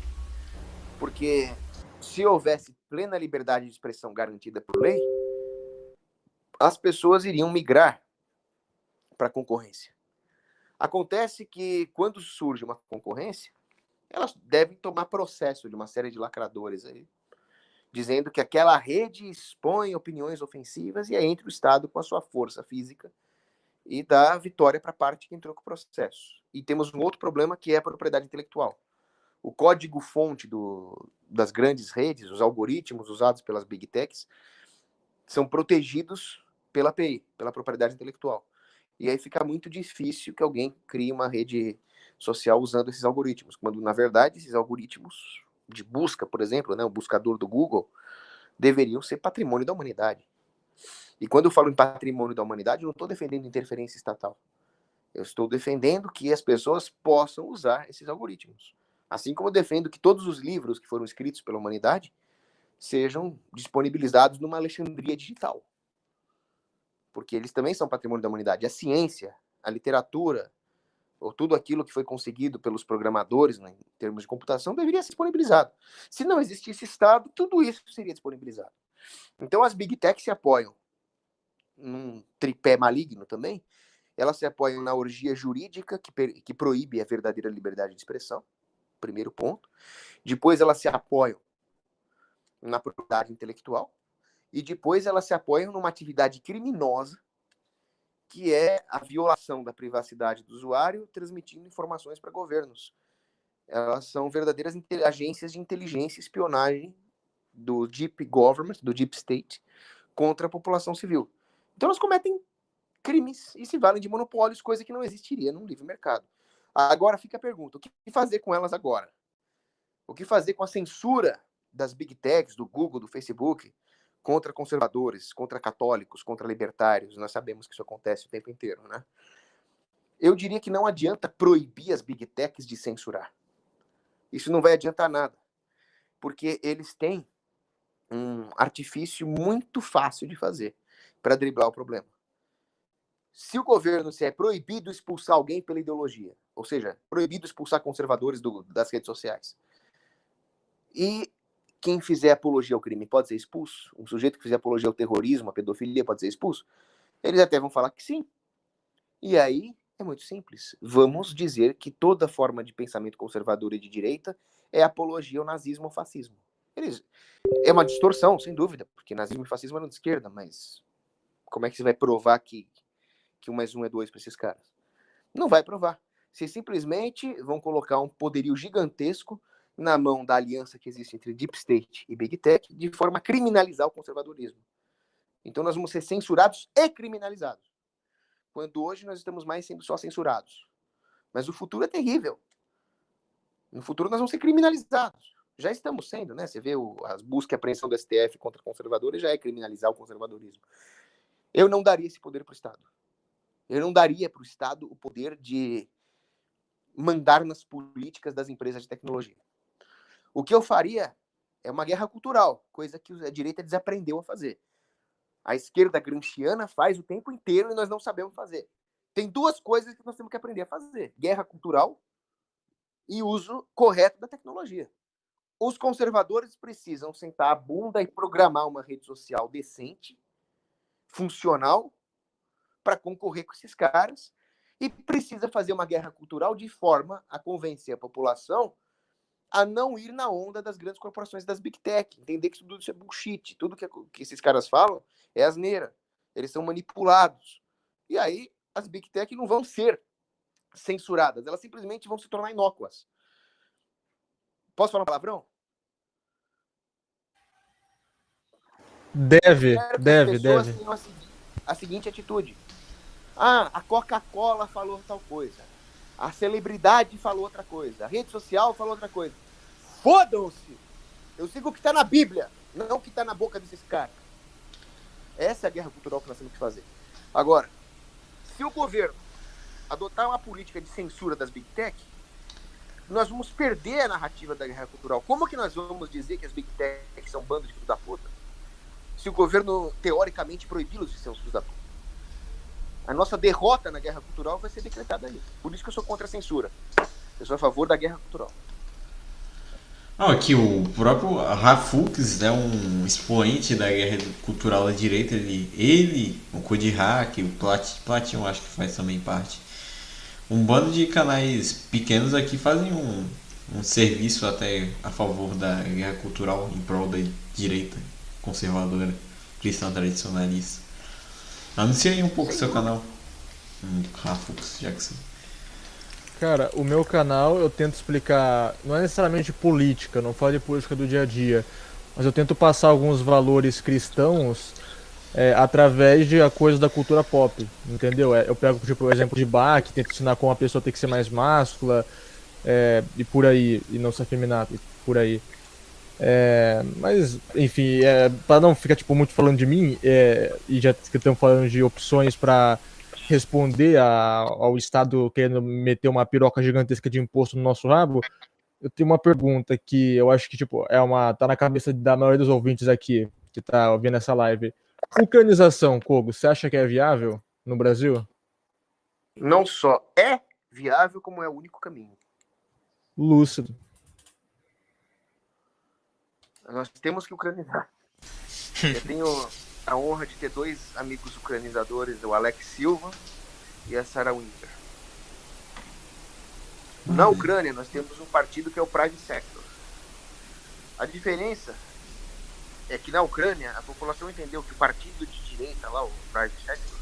Porque se houvesse plena liberdade de expressão garantida por lei, as pessoas iriam migrar para a concorrência. Acontece que quando surge uma concorrência, elas devem tomar processo de uma série de lacradores aí, dizendo que aquela rede expõe opiniões ofensivas e aí entra o Estado com a sua força física e dá vitória para a parte que entrou com o processo. E temos um outro problema que é a propriedade intelectual. O código-fonte das grandes redes, os algoritmos usados pelas big techs, são protegidos pela API, pela propriedade intelectual. E aí fica muito difícil que alguém crie uma rede social usando esses algoritmos, quando na verdade esses algoritmos de busca, por exemplo, né, o buscador do Google, deveriam ser patrimônio da humanidade. E quando eu falo em patrimônio da humanidade, eu não estou defendendo interferência estatal. Eu estou defendendo que as pessoas possam usar esses algoritmos. Assim como eu defendo que todos os livros que foram escritos pela humanidade sejam disponibilizados numa Alexandria digital. Porque eles também são patrimônio da humanidade. A ciência, a literatura, ou tudo aquilo que foi conseguido pelos programadores né, em termos de computação deveria ser disponibilizado. Se não existisse Estado, tudo isso seria disponibilizado. Então as Big Tech se apoiam num tripé maligno também. Elas se apoiam na orgia jurídica que, que proíbe a verdadeira liberdade de expressão, primeiro ponto. Depois elas se apoiam na propriedade intelectual. E depois elas se apoiam numa atividade criminosa que é a violação da privacidade do usuário transmitindo informações para governos. Elas são verdadeiras agências de inteligência e espionagem do Deep Government, do Deep State, contra a população civil. Então elas cometem crimes e se valem de monopólios, coisa que não existiria num livre mercado. Agora fica a pergunta: o que fazer com elas agora? O que fazer com a censura das big techs, do Google, do Facebook, contra conservadores, contra católicos, contra libertários. Nós sabemos que isso acontece o tempo inteiro, né? Eu diria que não adianta proibir as big techs de censurar. Isso não vai adiantar nada, porque eles têm um artifício muito fácil de fazer para driblar o problema. Se o governo se é proibido expulsar alguém pela ideologia, ou seja, proibido expulsar conservadores do, das redes sociais, e quem fizer apologia ao crime pode ser expulso? Um sujeito que fizer apologia ao terrorismo, à pedofilia, pode ser expulso? Eles até vão falar que sim. E aí é muito simples. Vamos dizer que toda forma de pensamento conservador e de direita é apologia ao nazismo ou fascismo. Eles... É uma distorção, sem dúvida, porque nazismo e fascismo eram de esquerda, mas como é que você vai provar que, que um mais um é dois para esses caras? Não vai provar. Vocês simplesmente vão colocar um poderio gigantesco na mão da aliança que existe entre Deep State e Big Tech, de forma a criminalizar o conservadorismo. Então nós vamos ser censurados e criminalizados. Quando hoje nós estamos mais sendo só censurados. Mas o futuro é terrível. No futuro nós vamos ser criminalizados. Já estamos sendo, né? Você vê o, as buscas e apreensão do STF contra conservadores já é criminalizar o conservadorismo. Eu não daria esse poder para o Estado. Eu não daria para o Estado o poder de mandar nas políticas das empresas de tecnologia. O que eu faria é uma guerra cultural, coisa que a direita desaprendeu a fazer. A esquerda gramsciana faz o tempo inteiro e nós não sabemos fazer. Tem duas coisas que nós temos que aprender a fazer: guerra cultural e uso correto da tecnologia. Os conservadores precisam sentar a bunda e programar uma rede social decente, funcional, para concorrer com esses caras, e precisa fazer uma guerra cultural de forma a convencer a população a não ir na onda das grandes corporações das big tech, entender que tudo isso é bullshit, tudo que, que esses caras falam é asneira, eles são manipulados. E aí as big tech não vão ser censuradas, elas simplesmente vão se tornar inócuas. Posso falar um palavrão? Deve, deve, deve. A, seguinte atitude. Ah, a Coca-Cola falou tal coisa. A celebridade falou outra coisa. A rede social falou outra coisa. Fodam-se! Eu sigo o que está na Bíblia, não o que está na boca desses caras. Essa é a guerra cultural que nós temos que fazer. Agora, se o governo adotar uma política de censura das Big Tech, nós vamos perder a narrativa da guerra cultural. Como que nós vamos dizer que as Big Tech são bando de filhos da puta? Se o governo, teoricamente, proibi-los de ser os filhos da. A nossa derrota na guerra cultural vai ser decretada aí. Por isso que eu sou contra a censura. Eu sou a favor da guerra cultural. Não, aqui o próprio Rafux é um expoente da guerra cultural da direita. Ele, ele o Hack, o Plat, Platinum acho que faz também parte. Um bando de canais pequenos aqui fazem um, um serviço até a favor da guerra cultural em prol da direita conservadora, cristã tradicionalista. Anuncia aí um pouco o seu canal. Hum, Rafux, Jackson. Cara, o meu canal eu tento explicar, não é necessariamente política, não falo de política do dia a dia, mas eu tento passar alguns valores cristãos é, através de coisas da cultura pop, entendeu? É, eu pego tipo, o exemplo de Bach, que tenta ensinar como a pessoa tem que ser mais máscula, é, e por aí, e não se afeminar, e por aí. É, mas, enfim, é, para não ficar tipo, muito falando de mim, é, e já que estamos falando de opções para responder a, ao Estado querendo meter uma piroca gigantesca de imposto no nosso rabo, eu tenho uma pergunta que eu acho que tipo, é uma tá na cabeça da maioria dos ouvintes aqui que tá ouvindo essa live. Ucranização, Kogo, você acha que é viável no Brasil? Não só é viável, como é o único caminho. Lúcido. Nós temos que ucranizar. Eu tenho a honra de ter dois amigos ucranizadores, o Alex Silva e a Sarah Winter. Na Ucrânia, nós temos um partido que é o Private Sector. A diferença é que na Ucrânia a população entendeu que o partido de direita lá, o Private Sector,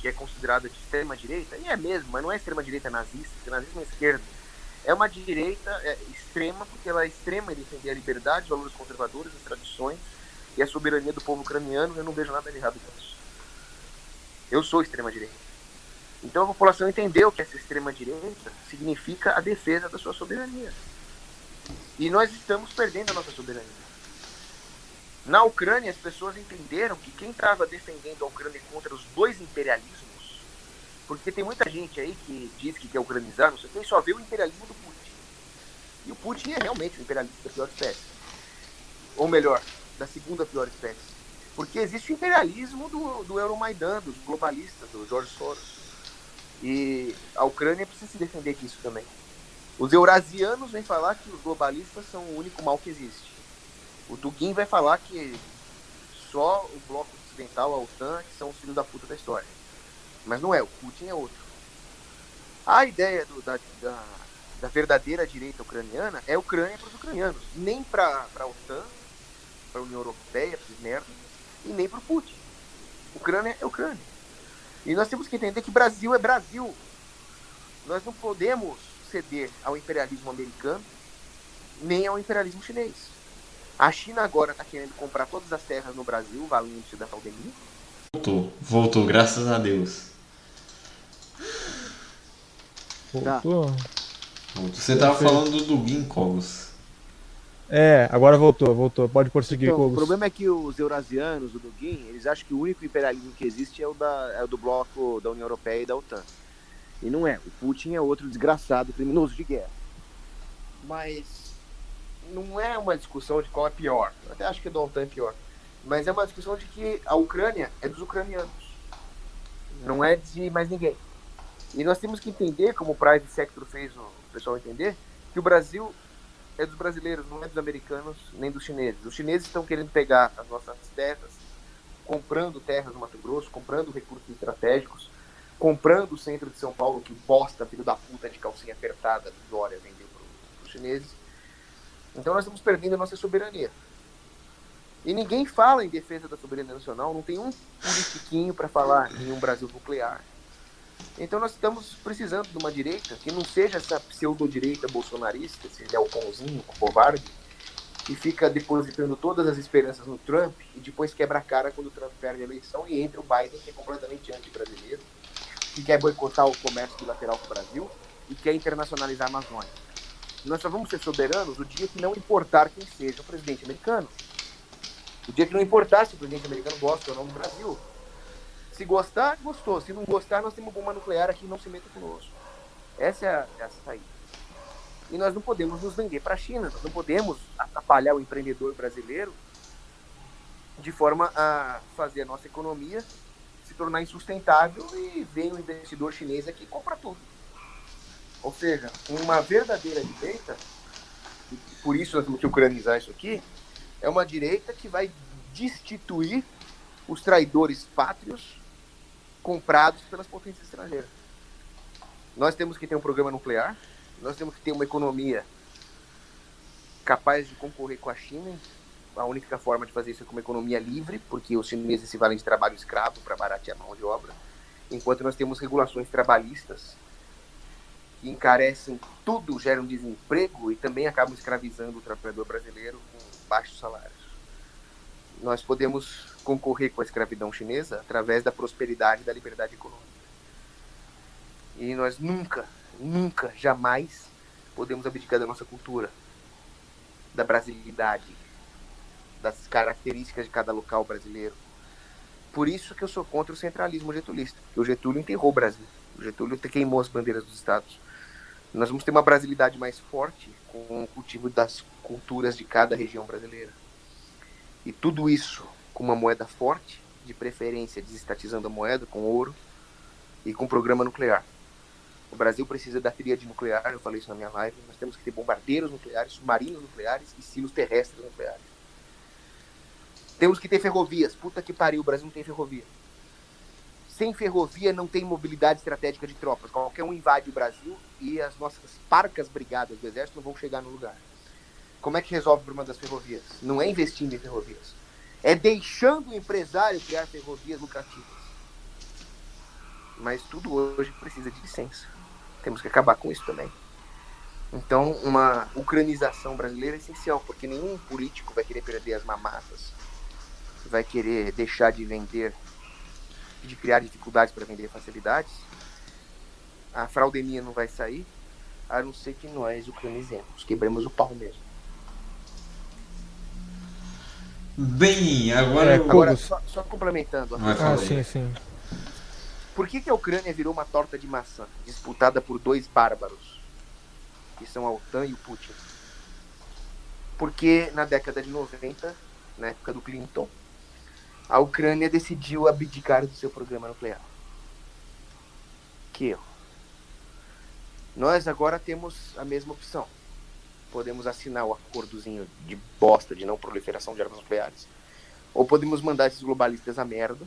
que é considerado de extrema direita, e é mesmo, mas não é extrema direita nazista, porque nazismo é esquerda. É uma direita é, extrema, porque ela é extrema em defender a liberdade, os valores conservadores, as tradições e a soberania do povo ucraniano. Eu não vejo nada de errado com isso. Eu sou extrema direita. Então a população entendeu que essa extrema direita significa a defesa da sua soberania. E nós estamos perdendo a nossa soberania. Na Ucrânia, as pessoas entenderam que quem estava defendendo a Ucrânia contra os dois imperialismos porque tem muita gente aí que diz que quer ucranizar, o que, só vê o imperialismo do Putin. E o Putin é realmente o imperialismo da pior espécie. Ou melhor, da segunda pior espécie. Porque existe o imperialismo do, do Euromaidan, dos globalistas, do George Soros. E a Ucrânia precisa se defender disso também. Os eurasianos vêm falar que os globalistas são o único mal que existe. O Dugin vai falar que só o bloco ocidental, a OTAN, que são os filhos da puta da história. Mas não é, o Putin é outro. A ideia do, da, da, da, verdadeira direita ucraniana é Ucrânia para os ucranianos, nem para a OTAN, para a União Europeia, para os merda, e nem para o Putin. Ucrânia é Ucrânia. E nós temos que entender que Brasil é Brasil. Nós não podemos ceder ao imperialismo americano, nem ao imperialismo chinês. A China agora está querendo comprar todas as terras no Brasil, valendo-se da pandemia. Voltou, voltou, graças a Deus. Voltou? Tá. Você tava falando do Dugin Cogos. É, agora voltou, voltou. Pode prosseguir, então, Cogos. O problema é que os eurasianos, o Dugin, eles acham que o único imperialismo que existe é o, da, é o do bloco da União Europeia e da OTAN. E não é. O Putin é outro desgraçado, criminoso de guerra. Mas não é uma discussão de qual é pior. Eu até acho que o da OTAN é pior. Mas é uma discussão de que a Ucrânia é dos ucranianos. Não é de mais ninguém. E nós temos que entender, como o Private Sector fez o pessoal entender, que o Brasil é dos brasileiros, não é dos americanos nem dos chineses. Os chineses estão querendo pegar as nossas terras, comprando terras no Mato Grosso, comprando recursos estratégicos, comprando o centro de São Paulo, que bosta, filho da puta de calcinha apertada do Dória vendeu para os chineses. Então nós estamos perdendo a nossa soberania. E ninguém fala em defesa da soberania nacional, não tem um politiquinho para falar em um Brasil nuclear. Então nós estamos precisando de uma direita que não seja essa pseudo-direita bolsonarista, esse Nelconzinho, covarde, que fica depositando todas as esperanças no Trump e depois quebra a cara quando o Trump perde a eleição e entra o Biden, que é completamente anti-brasileiro, que quer boicotar o comércio bilateral com o Brasil e quer internacionalizar a Amazônia. Nós só vamos ser soberanos o dia que não importar quem seja o presidente americano. O dia que não importar se o presidente americano gosta ou não do Brasil. Se gostar, gostou. Se não gostar, nós temos bomba nuclear aqui não se meta conosco. Essa é a, é a saída. E nós não podemos nos vender para a China, nós não podemos atrapalhar o empreendedor brasileiro de forma a fazer a nossa economia se tornar insustentável e vem o investidor chinês aqui e compra tudo. Ou seja, uma verdadeira direita, por isso nós temos que ucranizar isso aqui, é uma direita que vai destituir os traidores pátrios comprados pelas potências estrangeiras. Nós temos que ter um programa nuclear, nós temos que ter uma economia capaz de concorrer com a China. A única forma de fazer isso é com uma economia livre, porque os chineses se valem de trabalho escravo para baratear a mão de obra, enquanto nós temos regulações trabalhistas que encarecem tudo, geram desemprego e também acabam escravizando o trabalhador brasileiro com baixos salários. nós podemos concorrer com a escravidão chinesa através da prosperidade e da liberdade econômica. E nós nunca, nunca, jamais podemos abdicar da nossa cultura, da brasilidade, das características de cada local brasileiro. Por isso que eu sou contra o centralismo getulista, que o Getúlio enterrou o Brasil. O Getúlio queimou as bandeiras dos estados. Nós vamos ter uma brasilidade mais forte com o cultivo das culturas de cada região brasileira. E tudo isso com uma moeda forte, de preferência desestatizando a moeda com ouro e com programa nuclear. O Brasil precisa da tríade nuclear, eu falei isso na minha live. Nós temos que ter bombardeiros nucleares, submarinos nucleares e silos terrestres nucleares. Temos que ter ferrovias. Puta que pariu, o Brasil não tem ferrovia. Sem ferrovia não tem mobilidade estratégica de tropas. Qualquer um invade o Brasil e as nossas parcas brigadas do exército não vão chegar no lugar. Como é que resolve o problema das ferrovias? Não é investindo em ferrovias. É deixando o empresário criar ferrovias lucrativas. Mas tudo hoje precisa de licença. Temos que acabar com isso também. Então, uma ucranização brasileira é essencial, porque nenhum político vai querer perder as mamatas vai querer deixar de vender, de criar dificuldades para vender facilidades. A fraudemia não vai sair, a não ser que nós ucranizemos, quebremos o pau mesmo. Bem, agora. É, eu- Agora, só, só complementando. Ah, sim, sim. Por que, que a Ucrânia virou uma torta de maçã, disputada por dois bárbaros, que são a OTAN e o Putin? Porque na década de 90, na época do Clinton, a Ucrânia decidiu abdicar do seu programa nuclear. Que erro. Nós agora temos a mesma opção. Podemos assinar o acordozinho de bosta de não proliferação de armas nucleares. Ou podemos mandar esses globalistas a merda,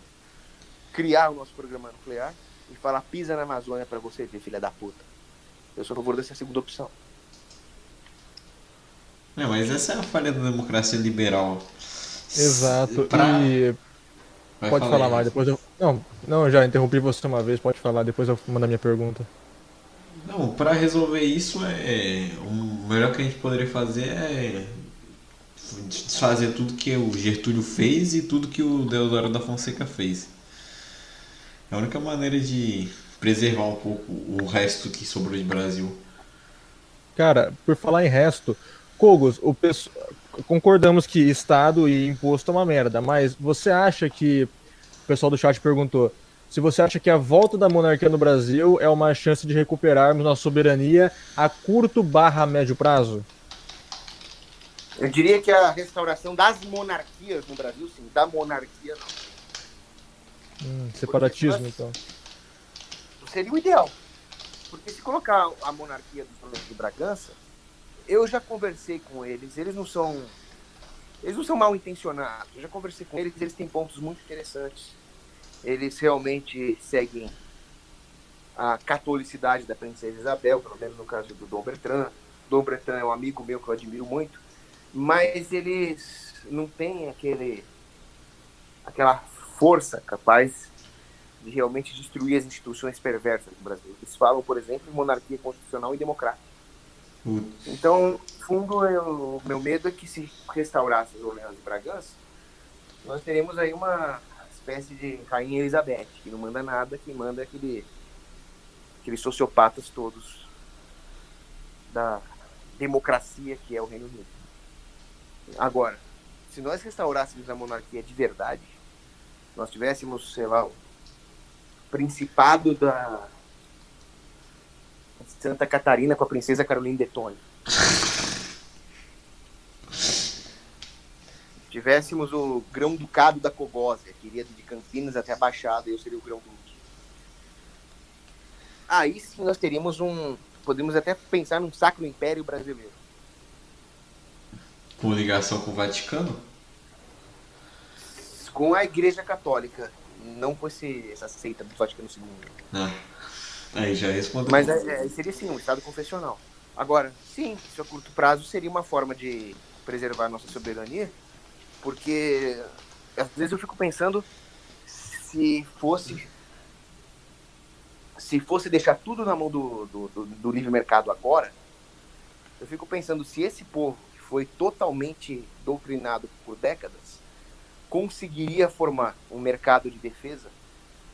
criar o nosso programa nuclear e falar pisa na Amazônia pra você ver, filha da puta. Eu sou a favor dessa segunda opção. Não, mas essa é a falha da democracia liberal. Exato. Pra- E Vai pode falar aí. mais, depois eu. Não, não, eu já interrompi você uma vez, pode falar, depois eu mando a minha pergunta. Não, pra resolver isso é. O melhor que a gente poderia fazer é desfazer tudo que o Getúlio fez e tudo que o Deodoro da Fonseca fez. É a única maneira de preservar um pouco o resto que sobrou de Brasil. Cara, por falar em resto, Kogos, o pesso- concordamos que Estado e imposto é uma merda, mas você acha que. O pessoal do chat perguntou. Se você acha que a volta da monarquia no Brasil é uma chance de recuperarmos nossa soberania a curto barra médio prazo? Eu diria que a restauração das monarquias no Brasil, sim, da monarquia não. Hum, separatismo, então. Seria o ideal. Porque se colocar a monarquia do de Bragança, eu já conversei com eles, eles não são. Eles não são mal intencionados. Eu já conversei com eles, eles têm pontos muito interessantes. Eles realmente seguem a catolicidade da princesa Isabel, pelo menos no caso do Dom Bertrand. Dom Bertrand é um amigo meu que eu admiro muito, mas eles não têm aquele aquela força capaz de realmente destruir as instituições perversas do Brasil. Eles falam, por exemplo, em monarquia constitucional e democrática. Putz. Então, no fundo, eu, meu medo é que se restaurasse os Orleans de Bragança, nós teremos aí uma espécie de Rainha Elizabeth, que não manda nada, que manda aquele, aqueles sociopatas todos da democracia que é o Reino Unido. Agora, se nós restaurássemos a monarquia de verdade, nós tivéssemos, sei lá, o principado da Santa Catarina com a princesa Carolina de Tônia. <laughs> Tivéssemos o grão-ducado da Cogósia, que iria de Campinas até a Baixada, eu seria o grão-duque. Aí sim nós teríamos um. Podemos até pensar num sacro império brasileiro. Com ligação com o Vaticano? Com a Igreja Católica. Não com esse, essa seita do Vaticano II. Não. Aí já respondeu. Mas é, é, seria sim um Estado confessional. Agora, sim, isso a curto prazo seria uma forma de preservar nossa soberania, porque às vezes eu fico pensando se fosse se fosse deixar tudo na mão do, do, do, do livre mercado agora, eu fico pensando se esse povo que foi totalmente doutrinado por décadas conseguiria formar um mercado de defesa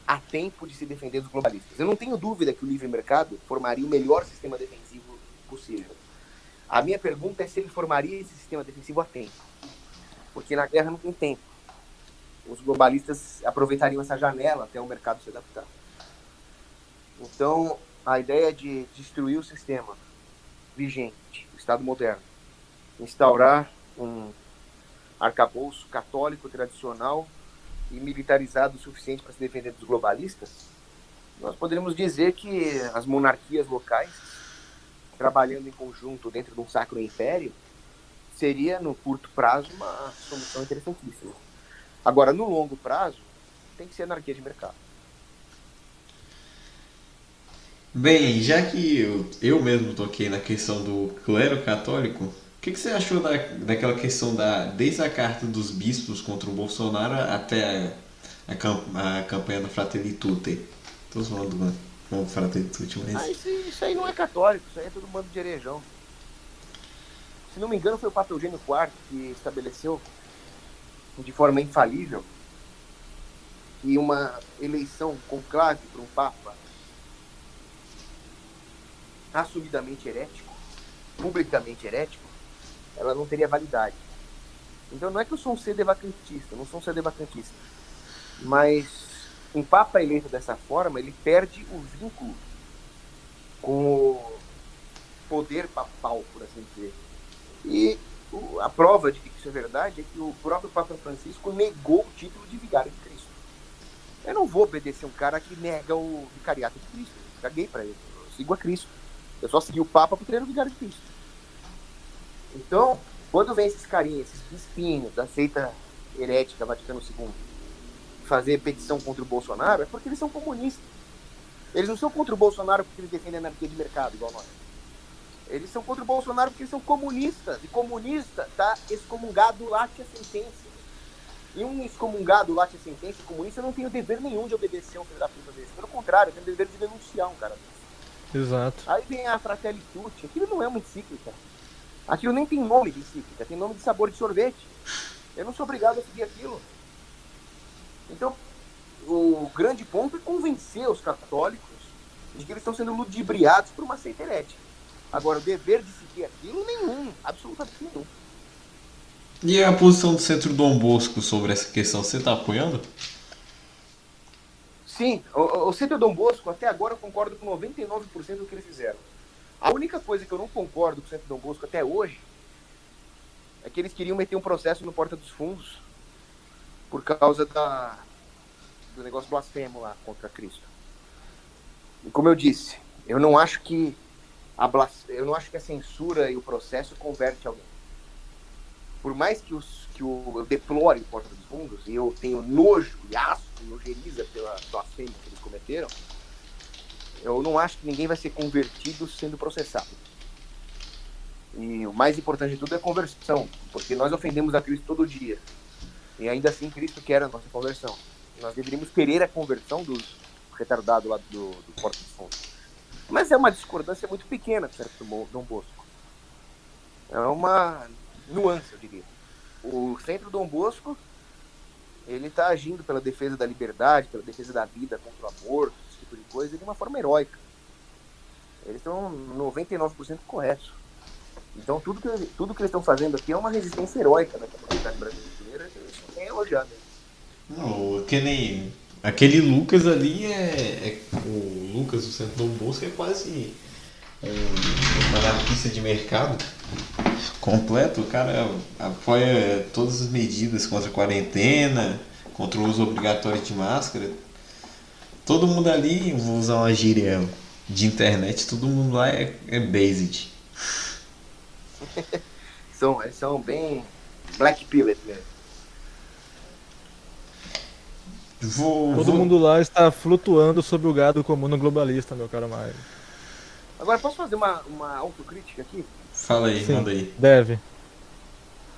a tempo de se defender dos globalistas. Eu não tenho dúvida que o livre mercado formaria o melhor sistema defensivo possível. A minha pergunta é se ele formaria esse sistema defensivo a tempo. Porque na guerra não tem tempo. Os globalistas aproveitariam essa janela até o mercado se adaptar. Então, a ideia de destruir o sistema vigente, o Estado moderno, instaurar um arcabouço católico tradicional e militarizado o suficiente para se defender dos globalistas, nós poderíamos dizer que as monarquias locais, trabalhando em conjunto dentro de um sacro império, seria, no curto prazo, uma solução interessantíssima. Agora, no longo prazo, tem que ser anarquia de mercado. Bem, já que eu, eu mesmo toquei na questão do clero católico, o que, que você achou da, daquela questão da desde a carta dos bispos contra o Bolsonaro até a, a, a campanha do Fratelli Tutti? Tô zoando mano, Fratelli Tutti, mas... Ah, isso, isso aí não é católico, isso aí é todo bando de herejão. Se não me engano, foi o Papa Eugênio IV que estabeleceu de forma infalível que uma eleição conclave para um Papa assumidamente herético, publicamente herético, ela não teria validade. Então não é que eu sou um CD vacantista, não sou um CD vacantista, mas um Papa eleito dessa forma, ele perde o vínculo com o poder papal, por assim dizer. E a prova de que isso é verdade é que o próprio Papa Francisco negou o título de vigário de Cristo. Eu não vou obedecer um cara que nega o vicariato de Cristo. Eu caguei para ele. Eu sigo a Cristo. Eu só segui o Papa porque ele era o vigário de Cristo. Então, quando vem esses carinhas, esses bispinhos da seita herética Vaticano II, fazer petição contra o Bolsonaro, é porque eles são comunistas. Eles não são contra o Bolsonaro porque eles defendem a anarquia de mercado, igual nós. Eles são contra o Bolsonaro porque eles são comunistas. E comunista está excomungado late a sentença. E um excomungado late a sentença comunista não tem o dever nenhum de obedecer a um filho da puta desse. Pelo contrário, tem o dever de denunciar um cara desse. Exato. Aí vem a Fratelli Tutti. Aquilo não é uma encíclica. Aquilo nem tem nome de encíclica, tem nome de sabor de sorvete. Eu não sou obrigado a seguir aquilo. Então, o grande ponto é convencer os católicos de que eles estão sendo ludibriados por uma seita herética. Agora, o dever de seguir aquilo, nenhum, absolutamente nenhum. E a posição do Centro Dom Bosco sobre essa questão, você está apoiando? Sim, o, o Centro Dom Bosco, até agora, eu concordo com 99% do que eles fizeram. A única coisa que eu não concordo com o Centro Dom Bosco até hoje é que eles queriam meter um processo no Porta dos Fundos por causa da, do negócio blasfemo lá contra Cristo. E como eu disse, eu não acho que a blas, eu não acho que a censura e o processo converte alguém. Por mais que, os, que o, eu deplore o Porta dos Fundos e eu tenho nojo e asco e ojeriza pela blasfêmia que eles cometeram, eu não acho que ninguém vai ser convertido sendo processado. E o mais importante de tudo é a conversão, porque nós ofendemos a Cristo todo dia. E ainda assim Cristo quer a nossa conversão. Nós deveríamos querer a conversão dos retardados lá do, do Porto dos Fundos. Mas é uma discordância muito pequena, certo, Dom Bosco. É uma nuance, eu diria. O Centro Dom Bosco, ele está agindo pela defesa da liberdade, pela defesa da vida contra o aborto, esse tipo de coisa, de uma forma heróica. Eles estão 99% corretos. Então tudo que, tudo que eles estão fazendo aqui é uma resistência heróica da comunidade brasileira, é elogiado. Não, que nem aquele Lucas ali é, é o Lucas do Centro Dom Bosco é quase um, uma anarquista de mercado completo. O cara apoia todas as medidas contra a quarentena, contra o uso obrigatório de máscara. Todo mundo ali, vou usar uma gíria de internet, todo mundo lá é, é based. <laughs> são, são bem black pillet mesmo. Vou, Todo vou- mundo lá está flutuando sobre o gado comum globalista, meu caro Mário. Agora, posso fazer uma, uma autocrítica aqui? Fala aí, Sim. manda aí. Deve.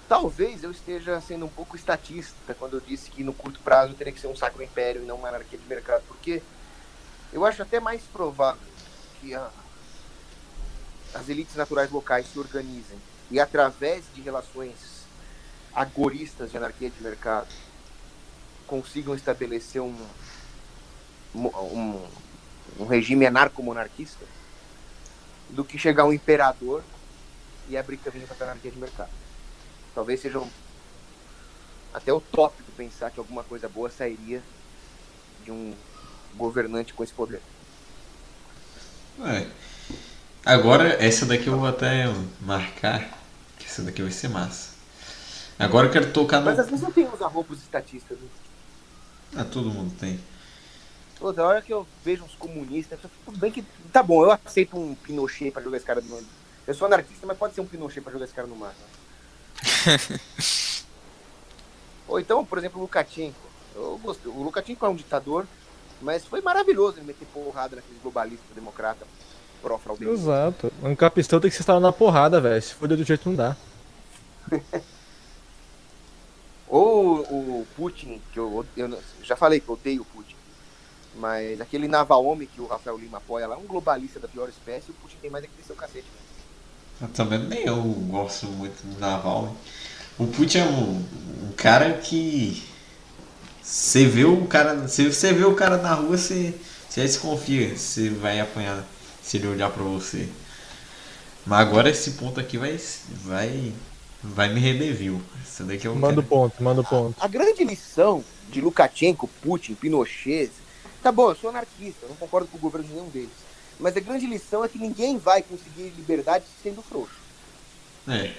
Talvez eu esteja sendo um pouco estatista quando eu disse que no curto prazo teria que ser um sacro império e não uma anarquia de mercado, porque eu acho até mais provável que a- as elites naturais locais se organizem e através de relações agoristas de anarquia de mercado consigam estabelecer um, um, um regime anarco-monarquista do que chegar um imperador e abrir caminho para a anarquia de mercado. Talvez seja um, até utópico pensar que alguma coisa boa sairia de um governante com esse poder. É. Agora, essa daqui eu vou até marcar, que essa daqui vai ser massa. Agora eu quero tocar no. Mas às vezes não tem uns arrobos estatistas. Né? Ah, todo mundo tem. Outra hora que eu vejo uns comunistas, tudo bem que. Tá bom, eu aceito um Pinochet pra jogar esse cara no. Eu sou anarquista, mas pode ser um Pinochet pra jogar esse cara no mar. Né? <laughs> Ou então, por exemplo, o Lukashenko. Eu gostei. O Lukashenko é um ditador, mas foi maravilhoso ele meter porrada naqueles globalistas democratas pró-fraudistas. Exato. Um capistão tem que se estar na porrada, velho. Se for do jeito não dá. <laughs> Ou o Putin, que eu, eu já falei que eu odeio o Putin. Mas aquele Navalny que o Rafael Lima apoia lá, um globalista da pior espécie, o Putin tem mais é que o cacete. Né? Eu também nem eu gosto muito do Navalny. O Putin é um, um cara que você vê o cara, se você vê o cara na rua, você, você desconfia, você vai apanhar se ele olhar pra você. Mas agora esse ponto aqui vai vai vai me render viu. Isso daqui eu Manda o ponto, manda o ponto. A, a grande lição de Lukashenko, Putin, Pinochet, tá bom, eu sou anarquista, não concordo com o governo de nenhum deles. Mas a grande lição é que ninguém vai conseguir liberdade sendo frouxo. É.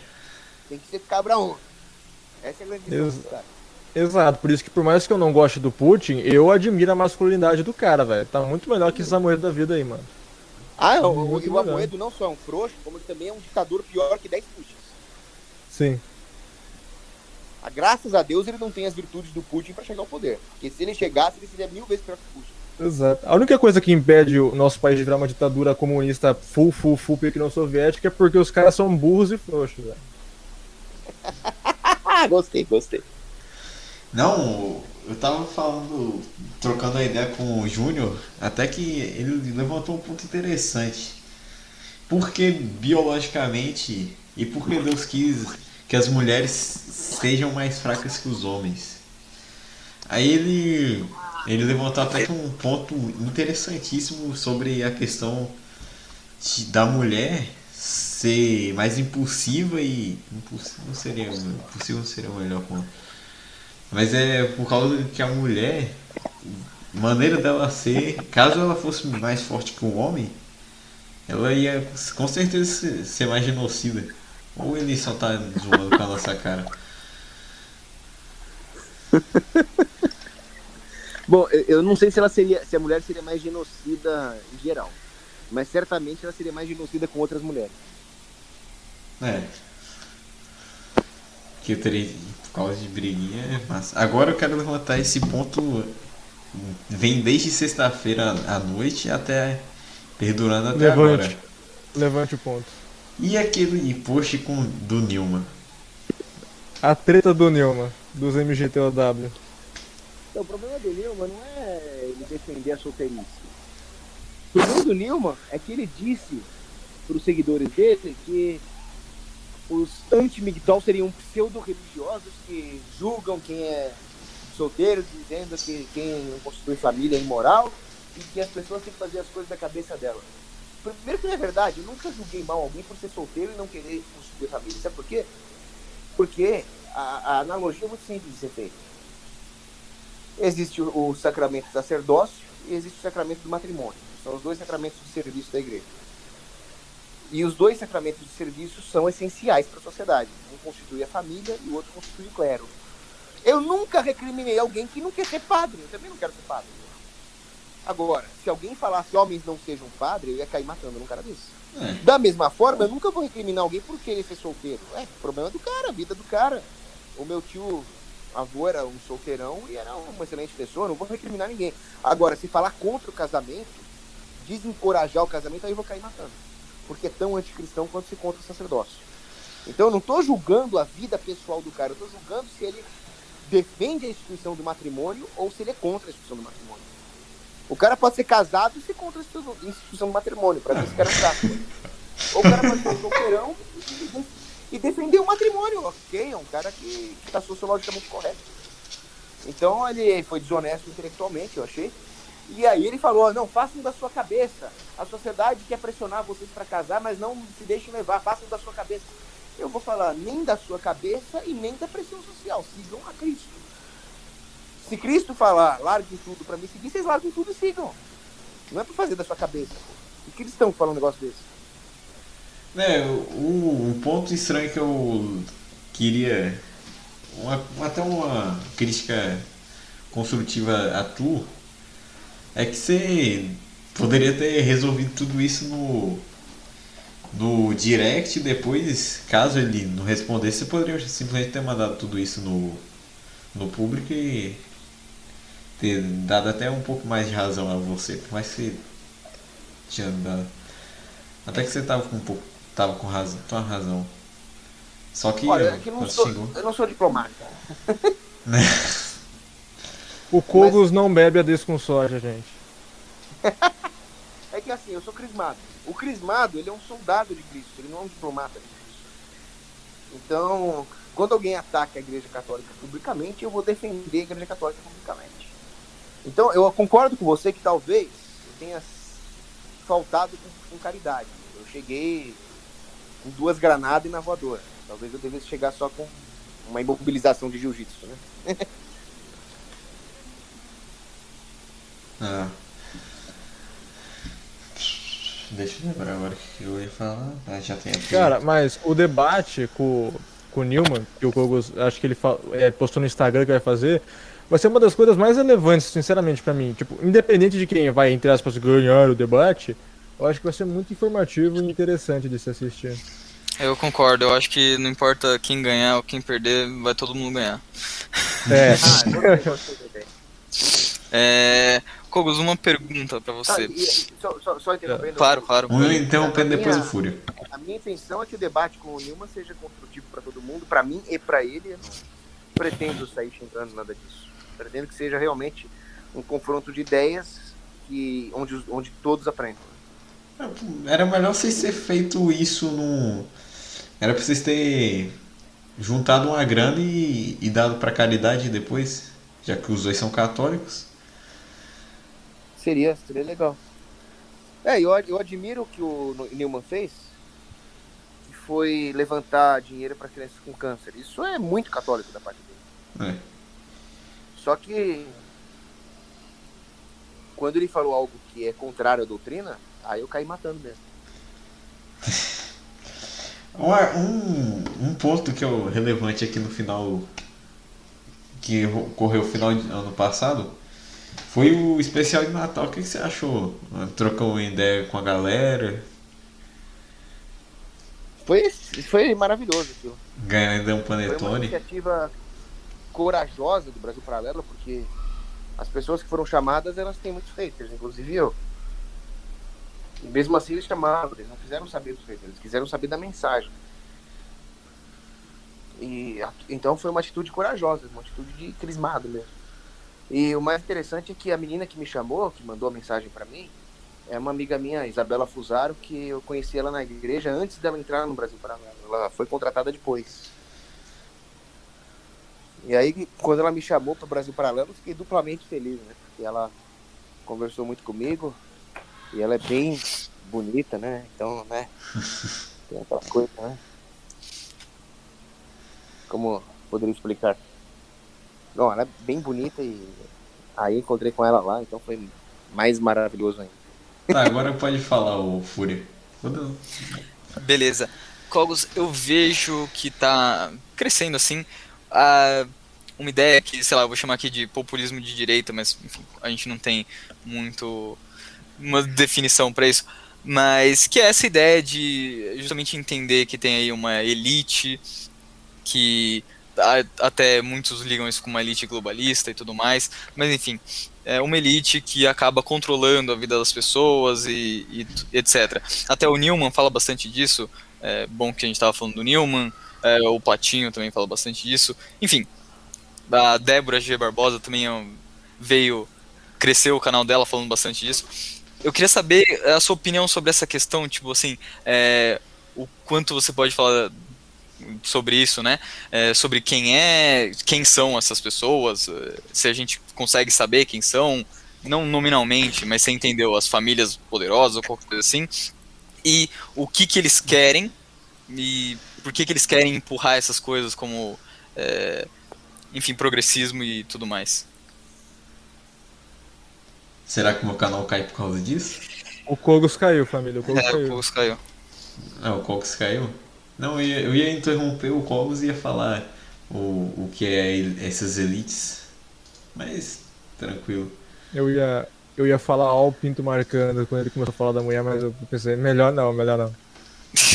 Tem que ser cabra on. Essa é a grande lição, cara. Exato, por isso que por mais que eu não goste do Putin, eu admiro a masculinidade do cara, velho. Tá muito melhor que esse Amoedo da vida aí, mano. Ah, o, o, o Amoedo não só é um frouxo, como ele também é um ditador pior que 10 Putins. Sim. Ah, graças a Deus ele não tem as virtudes do Putin para chegar ao poder. Porque se ele chegasse, ele seria mil vezes pior que o Putin. Exato. A única coisa que impede o nosso país de virar uma ditadura comunista full, full, full pequeno soviética é porque os caras são burros e frouxos, velho. <laughs> gostei, gostei. Não, eu tava falando, trocando a ideia com o Júnior, até que ele levantou um ponto interessante. Porque biologicamente e porque Deus quis que as mulheres sejam mais fracas que os homens. Aí ele ele levantou até um ponto interessantíssimo sobre a questão de, da mulher ser mais impulsiva e impulsivo seria seria o melhor ponto mas é por causa que a mulher, maneira dela ser, caso ela fosse mais forte que o homem, ela ia com certeza ser mais genocida. Ou ele só tá zoando com a nossa cara. <laughs> Bom, eu não sei se ela seria, se a mulher seria mais genocida em geral, mas certamente ela seria mais genocida com outras mulheres. É. Que eu teria causa de briguinha é massa. Agora eu quero levantar esse ponto. Vem desde sexta-feira à noite até. perdurando até Levante. agora. Levante o ponto. E aquele post com, do Nilma? A treta do Nilma, dos MGTOW. Então, o problema do Nilma não é ele defender a solteirice. O problema do Nilma é que ele disse para os seguidores dele que os anti-migdol seriam pseudo-religiosos que julgam quem é solteiro, dizendo que quem não constitui família é imoral e que as pessoas têm que fazer as coisas da cabeça dela. Primeiro que não é verdade, eu nunca julguei mal alguém por ser solteiro e não querer constituir família. Sabe por quê? Porque a, a analogia é muito simples de ser feita. Existe o, o sacramento do sacerdócio e existe o sacramento do matrimônio. São os dois sacramentos de serviço da igreja. E os dois sacramentos de serviço são essenciais para a sociedade. Um constitui a família e o outro constitui o clero. Eu nunca recriminei alguém que não quer ser padre. Eu também não quero ser padre. Agora, se alguém falasse homens não sejam padre, eu ia cair matando um cara desse. É. Da mesma forma, eu nunca vou recriminar alguém por querer ser solteiro. É, problema do cara, a vida do cara. O meu tio avô era um solteirão e era uma excelente pessoa, não vou recriminar ninguém. Agora, se falar contra o casamento, desencorajar o casamento, aí eu vou cair matando porque é tão anticristão quanto se contra o sacerdócio. Então eu não estou julgando a vida pessoal do cara, eu estou julgando se ele defende a instituição do matrimônio ou se ele é contra a instituição do matrimônio. O cara pode ser casado e ser contra a instituição do matrimônio, para mim esse cara é um gato. Ou o cara pode ser solteirão e defender o matrimônio, ok? É um cara que está sociologicamente correto. Então ele foi desonesto intelectualmente, eu achei. E aí ele falou, não, façam da sua cabeça. A sociedade quer pressionar vocês para casar, mas não se deixem levar, façam da sua cabeça. Eu vou falar nem da sua cabeça e nem da pressão social. Sigam a Cristo. Se Cristo falar, larguem tudo para me seguir, vocês larguem tudo e sigam. Não é para fazer da sua cabeça. E que eles estão falando um negócio desse? É, o, um ponto estranho que eu queria. Uma, até uma crítica construtiva a tu é que você poderia ter resolvido tudo isso no, no direct depois, caso ele não respondesse, você poderia simplesmente ter mandado tudo isso no, no público e ter dado até um pouco mais de razão a você, por mais que tinha dado. Até que você tava com um pouco. tava com razão, tua razão. Só que, Olha, eu, é não sou, xingou, eu não sou diplomata. <laughs> né? O Kogos não bebe a com soja, gente. É que assim, eu sou crismado. O crismado, ele é um soldado de Cristo, ele não é um diplomata de Cristo. Então, quando alguém ataca a Igreja Católica publicamente, eu vou defender a Igreja Católica publicamente. Então, eu concordo com você que talvez eu tenha faltado com, com caridade. Eu cheguei com duas granadas e na voadora. Talvez eu devesse chegar só com uma imobilização de jiu-jitsu, né? <laughs> Ah. Deixa eu lembrar agora o que eu ia falar. Ah, já tem. Cara, mas o debate com, com o Newman, que o Kogos, acho que ele fa- é, postou no Instagram que vai fazer, vai ser uma das coisas mais relevantes, sinceramente, pra mim. Tipo, independente de quem vai, entre aspas, ganhar o debate, eu acho que vai ser muito informativo e interessante de se assistir. Eu concordo, eu acho que não importa quem ganhar ou quem perder, vai todo mundo ganhar. É, <laughs> Ah, eu gostei, gostei da ideia. É... Kogos, uma pergunta pra Ah, você. e só, só, só interrompendo. Claro, claro. Um interrompendo depois o Fúria. A minha intenção é que o debate com o Nilman seja construtivo para todo mundo, para mim e para ele. Eu não pretendo sair xingando nada disso. Pretendo que seja realmente um confronto de ideias que, onde, onde todos aprendem. Era melhor vocês ter feito isso num. Era pra vocês terem juntado uma grana e, e dado pra caridade depois, já que os dois são católicos. Seria, seria legal. É, eu, eu admiro o que o No- Newman fez, que foi levantar dinheiro para crianças com câncer. Isso é muito católico da parte dele. É. Só que quando ele falou algo que é contrário à doutrina, aí eu caí matando mesmo. Uma- Um, um ponto que é relevante aqui no final, que ocorreu no final de ano passado, foi o especial de Natal. O que que você achou? Trocou uma ideia com a galera, Foi, foi maravilhoso aquilo. ganhando um Foi uma panetone. iniciativa corajosa do Brasil Paralelo, porque as pessoas que foram chamadas, elas têm muitos haters, inclusive eu. E mesmo assim eles chamaram, eles não quiseram saber dos haters, eles quiseram saber da mensagem. E então foi uma atitude corajosa, uma atitude de crismado mesmo. E o mais interessante é que a menina que me chamou, que mandou a mensagem pra mim, é uma amiga minha, Isabela Fusaro, que eu conheci ela na igreja antes dela entrar no Brasil Paralelo. Ela foi contratada depois. E aí, quando ela me chamou para o Brasil Paralelo, eu fiquei duplamente feliz, né? Porque ela conversou muito comigo e ela é bem bonita, né? Então, né? <laughs> Tem aquela coisa, né? Como poderia explicar? Não, ela é bem bonita e aí encontrei com ela lá, então foi mais maravilhoso ainda. Tá, agora pode falar o Fúria. Beleza. Cogos, eu vejo que tá crescendo assim a- uma ideia que, sei lá, eu vou chamar aqui de populismo de direita, mas enfim, a gente não tem muito uma definição para isso, mas que é essa ideia de justamente entender que tem aí uma elite que a- até muitos ligam isso com uma elite globalista e tudo mais, mas enfim, é uma elite que acaba controlando a vida das pessoas e, e etc. Até o Newman fala bastante disso, é bom que a gente estava falando do Newman, é, o Platinho também fala bastante disso, enfim, a Débora G. Barbosa também é veio, cresceu o canal dela falando bastante disso. Eu queria saber a sua opinião sobre essa questão, tipo assim, é, o quanto você pode falar sobre isso, né? É, sobre quem é, quem são essas pessoas, eh, se a gente consegue saber quem são, não nominalmente, mas você entendeu, as famílias poderosas ou qualquer coisa assim, e o que que eles querem e por que que eles querem empurrar essas coisas como, é, enfim, progressismo e tudo mais. Será que o meu canal cai por causa disso? O Kogos caiu, família. O Kogos É, o caiu. Kogos caiu. Ah, o Cox caiu? Não, eu ia, eu ia interromper o Cogos e ia falar o, o que é essas elites. Mas, tranquilo. Eu ia, eu ia falar ó o pinto marcando quando ele começou a falar da mulher, mas eu pensei, melhor não, melhor não.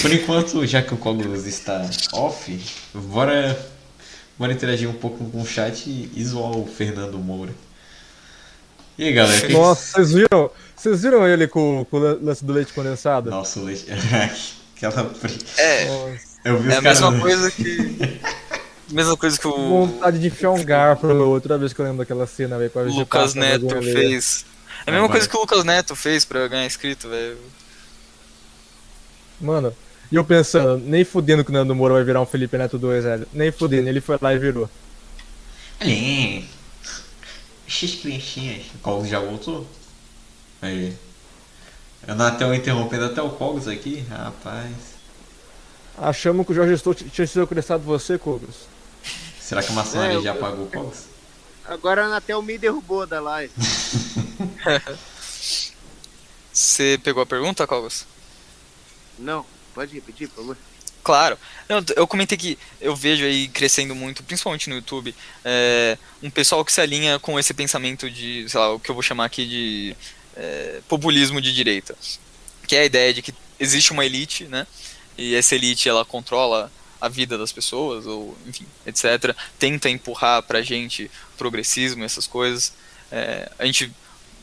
Por enquanto, já que o Cogos está off, bora, bora interagir um pouco com o chat e, zoar o Fernando Moura. E aí, galera? que- Nossa, vocês viram? Vocês viram ele com, com o lance do leite condensado? Nossa, o leite. <laughs> Aquela. É, Nossa, Eu vi é a mesma coisa que. mesma coisa que o vontade de enfiar um garfo outra vez que eu lembro daquela cena, velho, Lucas Neto fez. É a mesma coisa que o Lucas Neto fez pra ganhar inscrito, velho. Mano, e eu pensando, nem fudendo que o Nando Moura vai virar um Felipe Neto 2, velho. Nem fudendo, ele foi lá e virou. Ali. X criancinhas. O Cogos já voltou? Aí. Eu na tela interrompendo até o Cogos aqui? Rapaz. Achamos que o Jorge Stout tinha sido acrescentado você, Kogos. Será que a maçonaria É, eu- já apagou o Cogos? Agora a Anatel me derrubou da live. <laughs> Você pegou a pergunta, Cogos? Não, pode repetir, por favor. Claro. Não, eu comentei que eu vejo aí crescendo muito, principalmente no YouTube, é, um pessoal que se alinha com esse pensamento de, sei lá, o que eu vou chamar aqui de é, populismo de direita. Que é a ideia de que existe uma elite, né? E essa elite ela controla a vida das pessoas, ou enfim, etc. Tenta empurrar pra gente progressismo, essas coisas. É, a gente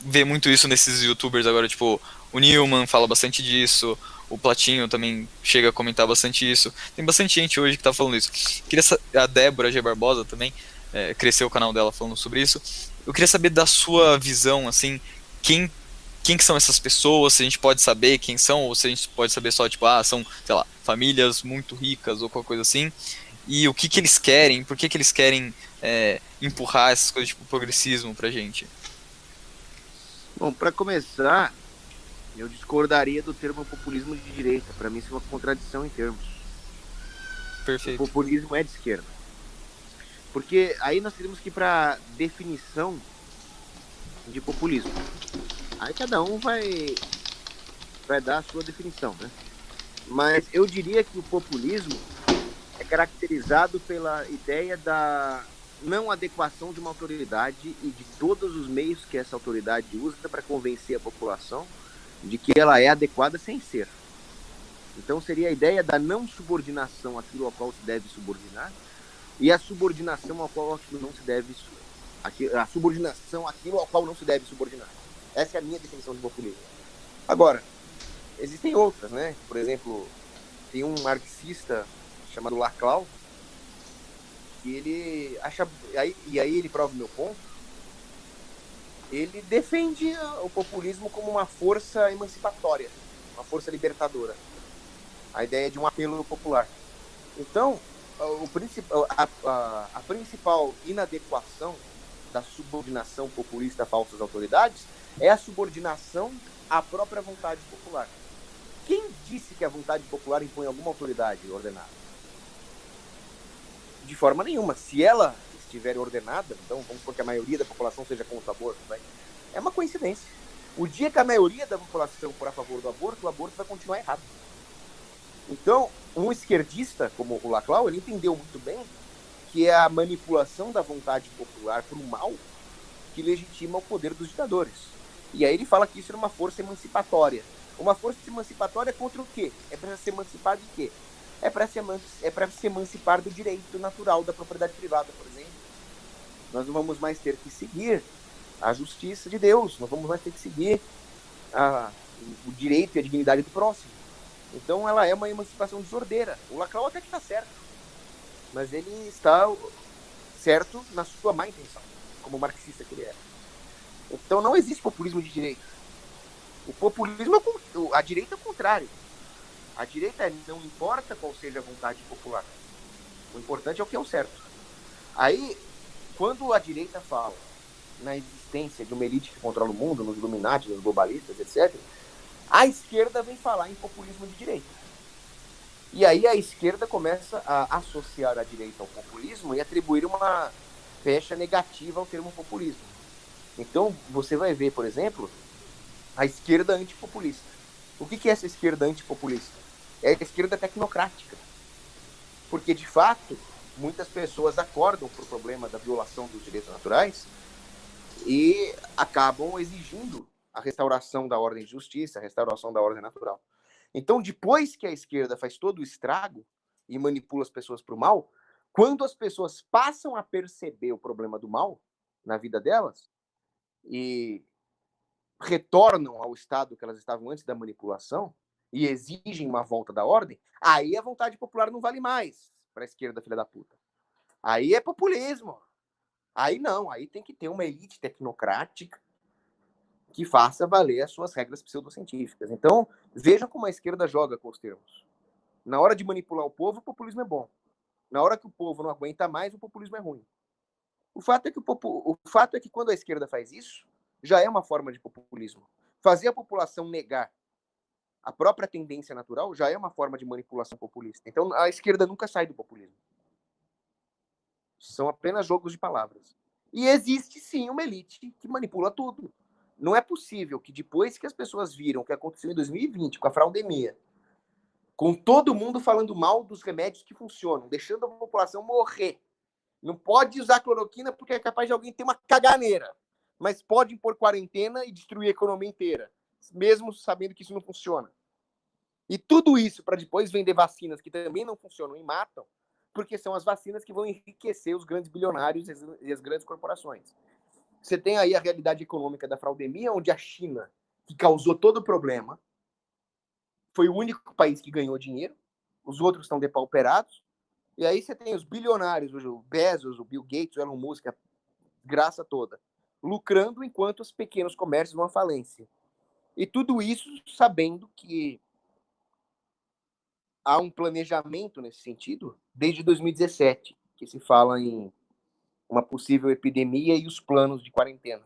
vê muito isso nesses youtubers agora, tipo, o Newman fala bastante disso, o Platinho também chega a comentar bastante isso. Tem bastante gente hoje que tá falando isso. Queria a Débora G. Barbosa também, é, cresceu o canal dela falando sobre isso. Eu queria saber da sua visão, assim, quem quem que são essas pessoas, se a gente pode saber quem são, ou se a gente pode saber só, tipo, ah, são, sei lá, famílias muito ricas ou qualquer coisa assim, e o que que eles querem, por que que eles querem é, empurrar essas coisas, tipo, progressismo pra gente. Bom, para começar, eu discordaria do termo populismo de direita. Para mim isso é uma contradição em termos. O Perfeito. populismo é de esquerda. Porque aí nós teríamos que ir para definição de populismo. Aí cada um vai vai dar a sua definição, né? Mas eu diria que o populismo é caracterizado pela ideia da não adequação de uma autoridade e de todos os meios que essa autoridade usa para convencer a população de que ela é adequada sem ser. Então seria a ideia da não subordinação àquilo ao qual se deve subordinar e a subordinação ao qual aquilo não se deve a subordinação àquilo ao qual não se deve subordinar. Essa é a minha definição de populismo. Agora, existem outras, né? Por exemplo, tem um marxista chamado Laclau que ele acha aí, e aí ele prova o meu ponto. Ele defende o populismo como uma força emancipatória, uma força libertadora. A ideia de um apelo popular. Então, o a, a- a principal inadequação da subordinação populista a falsas autoridades é a subordinação à própria vontade popular. Quem disse que a vontade popular impõe alguma autoridade ordenada? De forma nenhuma. Se ela estiver ordenada, então vamos supor que a maioria da população seja contra o aborto, vai. é uma coincidência. O dia que a maioria da população for a favor do aborto, o aborto vai continuar errado. Então, um esquerdista como o Laclau, ele entendeu muito bem que é a manipulação da vontade popular para o mal que legitima o poder dos ditadores. E aí ele fala que isso era uma força emancipatória. Uma força emancipatória contra o quê? É para se emancipar de quê? É para se, eman- é se emancipar do direito natural da propriedade privada, por exemplo. Nós não vamos mais ter que seguir a justiça de Deus, não vamos mais ter que seguir a- o direito e a dignidade do próximo. Então ela é uma emancipação desordeira. O Laclau até que está certo, mas ele está certo na sua má intenção, como marxista que ele é. Então não existe populismo de direita. O populismo é a direita é o contrário. A direita é não importa qual seja a vontade popular. O importante é o que é o certo. Aí, quando a direita fala na existência de uma elite que controla o mundo, nos Illuminati, nos globalistas, etc., a esquerda vem falar em populismo de direita. E aí a esquerda começa a associar a direita ao populismo e atribuir uma pecha negativa ao termo populismo. Então, você vai ver, por exemplo, a esquerda antipopulista. O que é essa esquerda antipopulista? É a esquerda tecnocrática. Porque, de fato, muitas pessoas acordam para o problema da violação dos direitos naturais e acabam exigindo a restauração da ordem de justiça, a restauração da ordem natural. Então, depois que a esquerda faz todo o estrago e manipula as pessoas para o mal, quando as pessoas passam a perceber o problema do mal na vida delas e retornam ao estado que elas estavam antes da manipulação e exigem uma volta da ordem, aí a vontade popular não vale mais para a esquerda, filha da puta. Aí é populismo. Aí não, aí tem que ter uma elite tecnocrática que faça valer as suas regras pseudocientíficas. Então, vejam como a esquerda joga com os termos. Na hora de manipular o povo, o populismo é bom. Na hora que o povo não aguenta mais, o populismo é ruim. O fato é que, o, o fato é que quando a esquerda faz isso, já é uma forma de populismo. Fazer a população negar a própria tendência natural já é uma forma de manipulação populista. Então, a esquerda nunca sai do populismo. São apenas jogos de palavras. E existe sim uma elite que manipula tudo. Não é possível que depois que as pessoas viram o que aconteceu em 2020 com a fraudemia, com todo mundo falando mal dos remédios que funcionam, deixando a população morrer. Não pode usar cloroquina porque é capaz de alguém ter uma caganeira, mas pode impor quarentena e destruir a economia inteira, mesmo sabendo que isso não funciona. E tudo isso para depois vender vacinas que também não funcionam e matam, porque são as vacinas que vão enriquecer os grandes bilionários e as grandes corporações. Você tem aí a realidade econômica da fraudemia, onde a China, que causou todo o problema, foi o único país que ganhou dinheiro, os outros estão depauperados. E aí você tem os bilionários, o Bezos, o Bill Gates, o Elon Musk, a graça toda, lucrando enquanto os pequenos comércios vão à falência. E tudo isso sabendo que há um planejamento nesse sentido desde 2017, que se fala em uma possível epidemia e os planos de quarentena.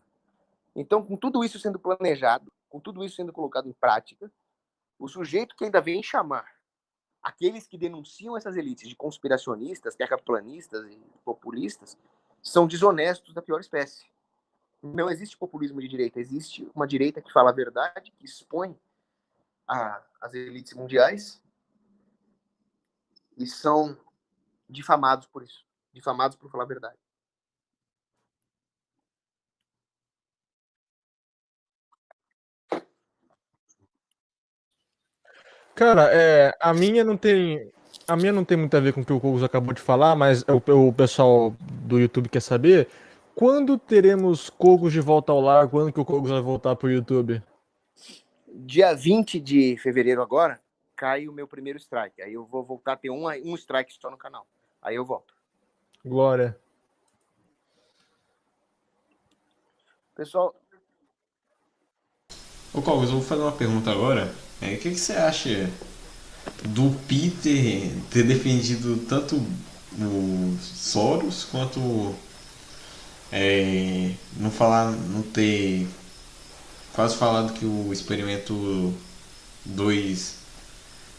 Então, com tudo isso sendo planejado, com tudo isso sendo colocado em prática, o sujeito que ainda vem chamar aqueles que denunciam essas elites de conspiracionistas, terraplanistas e populistas, são desonestos da pior espécie. Não existe populismo de direita, existe uma direita que fala a verdade, que expõe a, as elites mundiais e são difamados por isso, difamados por falar a verdade. Cara, é, a minha não tem. A minha não tem muito a ver com o que o Kogos acabou de falar, mas o, o pessoal do YouTube quer saber quando teremos Kogos de volta ao lar? Quando que o Kogos vai voltar pro YouTube? Dia 20 de fevereiro agora, cai o meu primeiro strike. Aí eu vou voltar a ter um, um strike só no canal. Aí eu volto. Glória. Pessoal. Ô Cogos, eu vou fazer uma pergunta agora. É, o que, que você acha do Peter ter defendido tanto o Soros quanto é, não falar, não ter quase falado que o experimento 2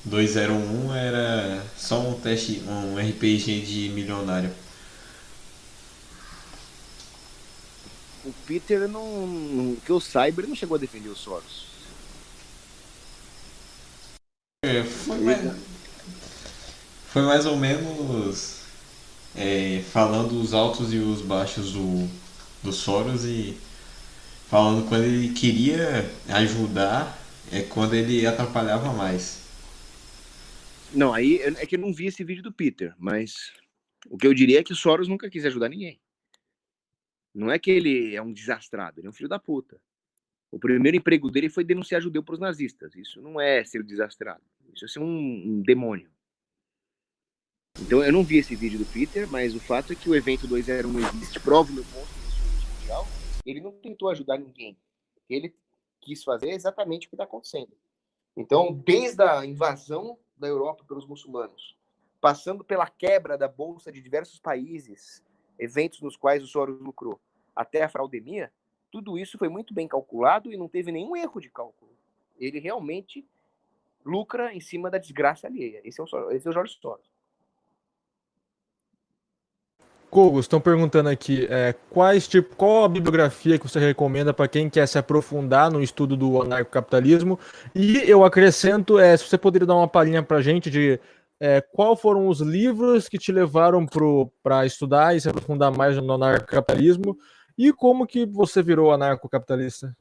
201 era só um teste, um RPG de milionário. O Peter não, que eu saiba, ele não chegou a defender o Soros. É, foi mais, foi mais ou menos é, falando os altos e os baixos do, do Soros e falando quando ele queria ajudar é quando ele atrapalhava mais. Não, aí é que eu não vi esse vídeo do Peter, mas o que eu diria é que o Soros nunca quis ajudar ninguém. Não é que ele é um desastrado, ele é um filho da puta. O primeiro emprego dele foi denunciar judeu para os nazistas. Isso não é ser desastrado. Isso é ser um, um, demônio. Então eu não vi esse vídeo do Peter, mas o fato é que o evento 201 existe, prova o meu ponto mundial. Ele não tentou ajudar ninguém. Ele quis fazer exatamente o que está acontecendo. Então, desde a invasão da Europa pelos muçulmanos, passando pela quebra da bolsa de diversos países, eventos nos quais o Soros lucrou, até a fraudemia, tudo isso foi muito bem calculado e não teve nenhum erro de cálculo. Ele realmente lucra em cima da desgraça alheia. Esse é o, esse é o Jorge Soros. Cogos, estão perguntando aqui é, quais tipo, qual a bibliografia que você recomenda para quem quer se aprofundar no estudo do anarcocapitalismo? E eu acrescento, é, se você poderia dar uma palhinha para a gente de é, qual foram os livros que te levaram para estudar e se aprofundar mais no anarcocapitalismo e como que você virou anarcocapitalista?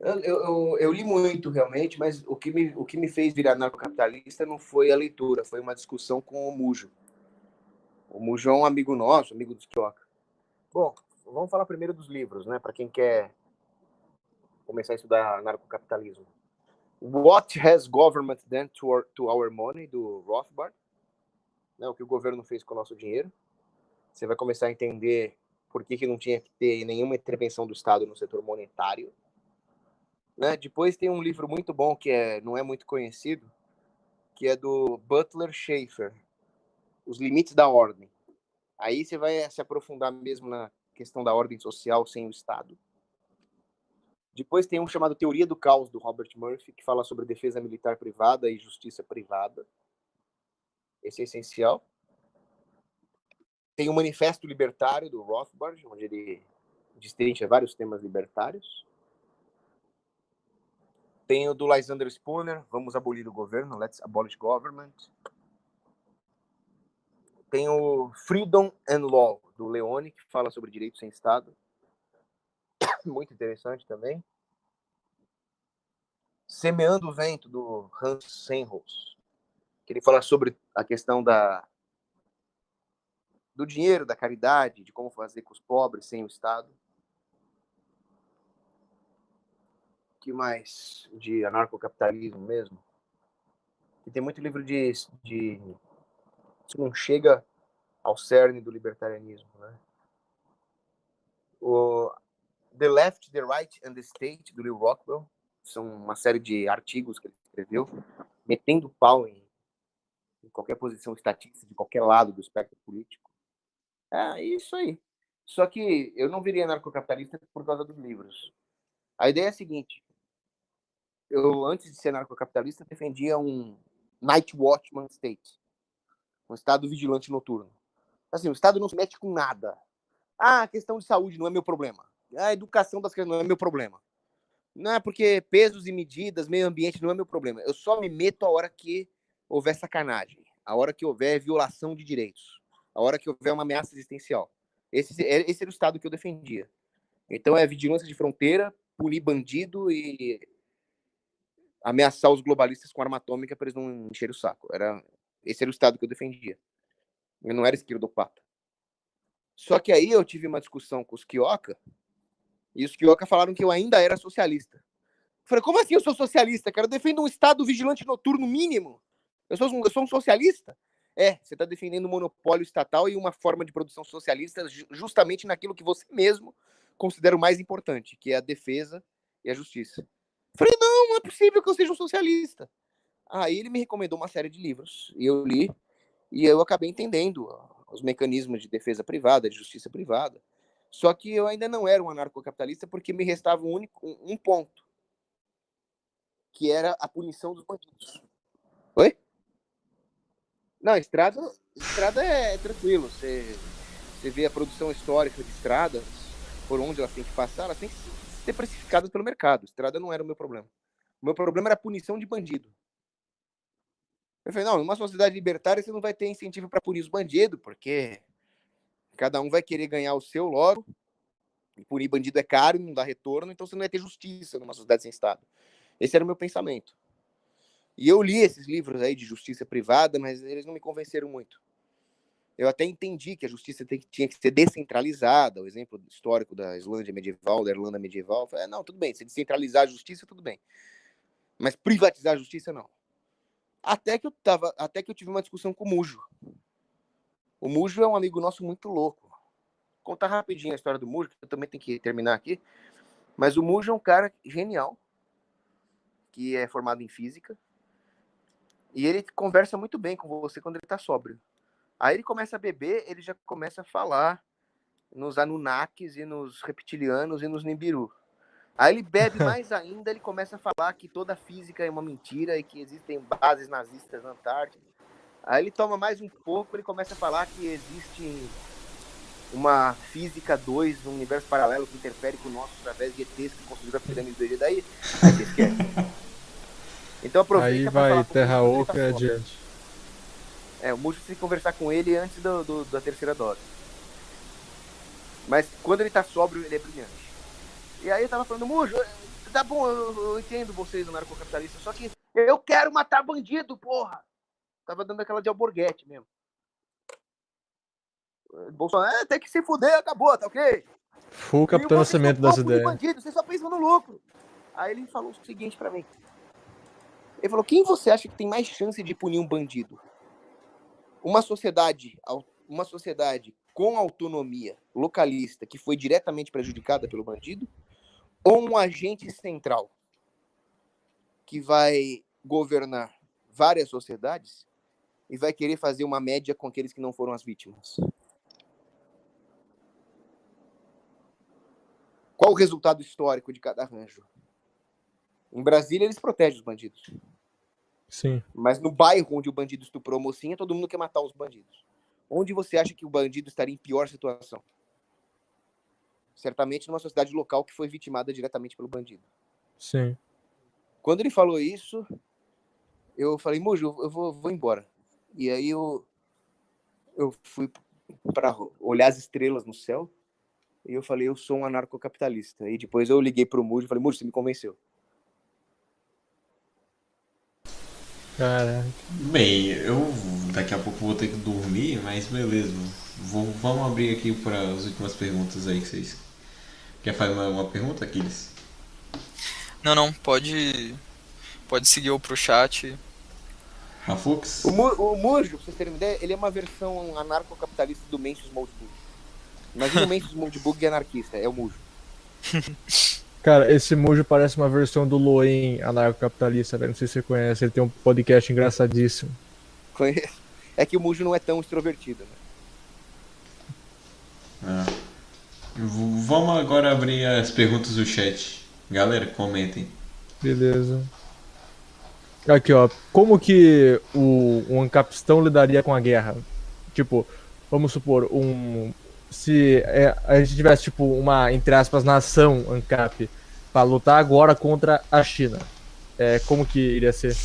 Eu, eu, eu, li muito, realmente, mas o que, me, o que me fez virar anarcocapitalista não foi a leitura, foi uma discussão com o Mujo. O Mujo é um amigo nosso, amigo do Skioka. Bom, vamos falar primeiro dos livros, né? Para quem quer começar a estudar narcocapitalismo. What has government done to our, to our money, do Rothbard. Né, o que o governo fez com o nosso dinheiro. Você vai começar a entender por que, que não tinha que ter nenhuma intervenção do Estado no setor monetário. Né? Depois tem um livro muito bom que é, não é muito conhecido, que é do Butler Schaefer, os limites da ordem. Aí você vai se aprofundar mesmo na questão da ordem social sem o Estado. Depois tem um chamado Teoria do Caos, do Robert Murphy, que fala sobre defesa militar privada e justiça privada. Esse é essencial. Tem o Manifesto Libertário, do Rothbard, onde ele destrincha vários temas libertários. Tem o do Lysander Spooner, Vamos Abolir o Governo, Let's Abolish Government. Tem o Freedom and Law, do Leone, que fala sobre direito sem Estado. <coughs> Muito interessante também. Semeando o Vento, do Hans Senros, que ele fala sobre a questão da, do dinheiro, da caridade, de como fazer com os pobres sem o Estado. que mais? De anarcocapitalismo mesmo. E tem muito livro de, de isso não chega ao cerne do libertarianismo, né? O The Left, The Right and the State, do Leo Rockwell, são uma série de artigos que ele escreveu, metendo pau em, em qualquer posição estatística, de qualquer lado do espectro político. É isso aí. Só que eu não virei anarcocapitalista por causa dos livros. A ideia é a seguinte: eu, antes de ser anarcocapitalista, defendia um night watchman state um estado vigilante noturno. Assim, o Estado não se mete com nada. Ah, a questão de saúde não é meu problema. A educação das crianças não é meu problema. Não é porque pesos e medidas, meio ambiente não é meu problema. Eu só me meto a hora que houver sacanagem, a hora que houver violação de direitos, a hora que houver uma ameaça existencial. Esse, esse era o Estado que eu defendia. Então é vigilância de fronteira, punir bandido e ameaçar os globalistas com arma atômica para eles não encherem o saco. Era esse era o Estado que eu defendia. Eu não era esquerdopata. Só que aí eu tive uma discussão com os Kioka, e os Kioka falaram que eu ainda era socialista. Eu falei, como assim eu sou socialista, cara? Eu defendo um Estado vigilante noturno mínimo. Eu sou, eu sou um socialista? É, você está defendendo um monopólio estatal e uma forma de produção socialista justamente naquilo que você mesmo considera o mais importante, que é a defesa e a justiça. Eu falei, não, não é possível que eu seja um socialista. Aí ele me recomendou uma série de livros, e eu li, e eu acabei entendendo os mecanismos de defesa privada, de justiça privada. Só que eu ainda não era um anarcocapitalista porque me restava um, único, um ponto, que era a punição dos bandidos. Oi? Não, estrada, estrada é tranquilo. Você, você vê a produção histórica de estradas, por onde elas têm que passar, elas têm que ser precificadas pelo mercado. Estrada não era o meu problema. O meu problema era a punição de bandido. Eu falei, não, numa sociedade libertária você não vai ter incentivo para punir os bandidos, porque cada um vai querer ganhar o seu logo, e punir bandido é caro, não dá retorno, então você não vai ter justiça numa sociedade sem Estado. Esse era o meu pensamento. E eu li esses livros aí de justiça privada, mas eles não me convenceram muito. Eu até entendi que a justiça tem, tinha que ser descentralizada, o exemplo histórico da Islândia medieval, da Irlanda medieval. Falei, é, não, tudo bem, se descentralizar a justiça, tudo bem. Mas privatizar a justiça, não. Até que eu tava, até que eu tive uma discussão com o Mujo. O Mujo é um amigo nosso muito louco. Vou contar rapidinho a história do Mujo, que eu também tenho que terminar aqui. Mas o Mujo é um cara genial que é formado em física. E ele conversa muito bem com você quando ele tá sóbrio. Aí ele começa a beber, ele já começa a falar nos Anunnakis e nos reptilianos e nos Nibiru. Aí ele bebe <laughs> mais ainda, ele começa a falar que toda física é uma mentira e que existem bases nazistas na Antártida. Aí ele toma mais um pouco, ele começa a falar que existe uma física 2, um universo paralelo que interfere com o nosso através de ETs que construíram a pirâmide do Egito. Daí, aí você esquece. Então aproveita Aí vai Terra Oca tá e fora. adiante. É, o tem que conversar com ele antes do, do- da terceira dose. Mas quando ele tá sóbrio, ele é brilhante. E aí tava falando, Mujo, tá bom, eu, eu entendo vocês, narcocapitalista, só que eu quero matar bandido, porra! Tava dando aquela de alborguete mesmo. Bolsonaro, é, tem que se fuder, acabou, tá ok? Full Capitão Nascimento das ideias. bandido, vocês só pensam no lucro. Aí ele falou o seguinte pra mim. Ele falou: quem você acha que tem mais chance de punir um bandido? Uma sociedade, uma sociedade com autonomia localista que foi diretamente prejudicada pelo bandido, ou um agente central que vai governar várias sociedades e vai querer fazer uma média com aqueles que não foram as vítimas? Qual o resultado histórico de cada arranjo? Em Brasília, eles protegem os bandidos. Sim. Mas no bairro onde o bandido estuprou a mocinha, todo mundo quer matar os bandidos. Onde você acha que o bandido estaria em pior situação? Certamente numa sociedade local que foi vitimada diretamente pelo bandido. Sim. Quando ele falou isso, eu falei, Mojo, eu vou, vou embora. E aí eu, eu fui para olhar as estrelas no céu e eu falei, eu sou um anarcocapitalista. E depois eu liguei pro Mojo e falei, Mojo, você me convenceu. Caraca. Bem, eu daqui a pouco vou ter que dormir, mas beleza. Vou- vamos abrir aqui para as últimas perguntas aí que vocês. Quer fazer uma, uma pergunta, Aquiles? Não, não, pode. Pode seguir eu pro chat. Rafux? O, Mu- o Mojo, pra vocês terem uma ideia, ele é uma versão anarcocapitalista do Mencius Moldbug. Imagina o Mencius Moldbug anarquista, é o Mojo. <laughs> Cara, esse Mojo parece uma versão do Loen anarcocapitalista, velho. Não sei se você conhece. Ele tem um podcast engraçadíssimo. Conheço. É que o Mujo não é tão extrovertido, né? Ah. V- Vamos agora abrir as perguntas do chat. Galera, comentem. Beleza. Aqui, ó. Como que o, um ancapistão lidaria com a guerra? Tipo, vamos supor, um. Se é, a gente tivesse, tipo, uma, entre aspas, nação ANCAP para lutar agora contra a China. É, como que iria ser?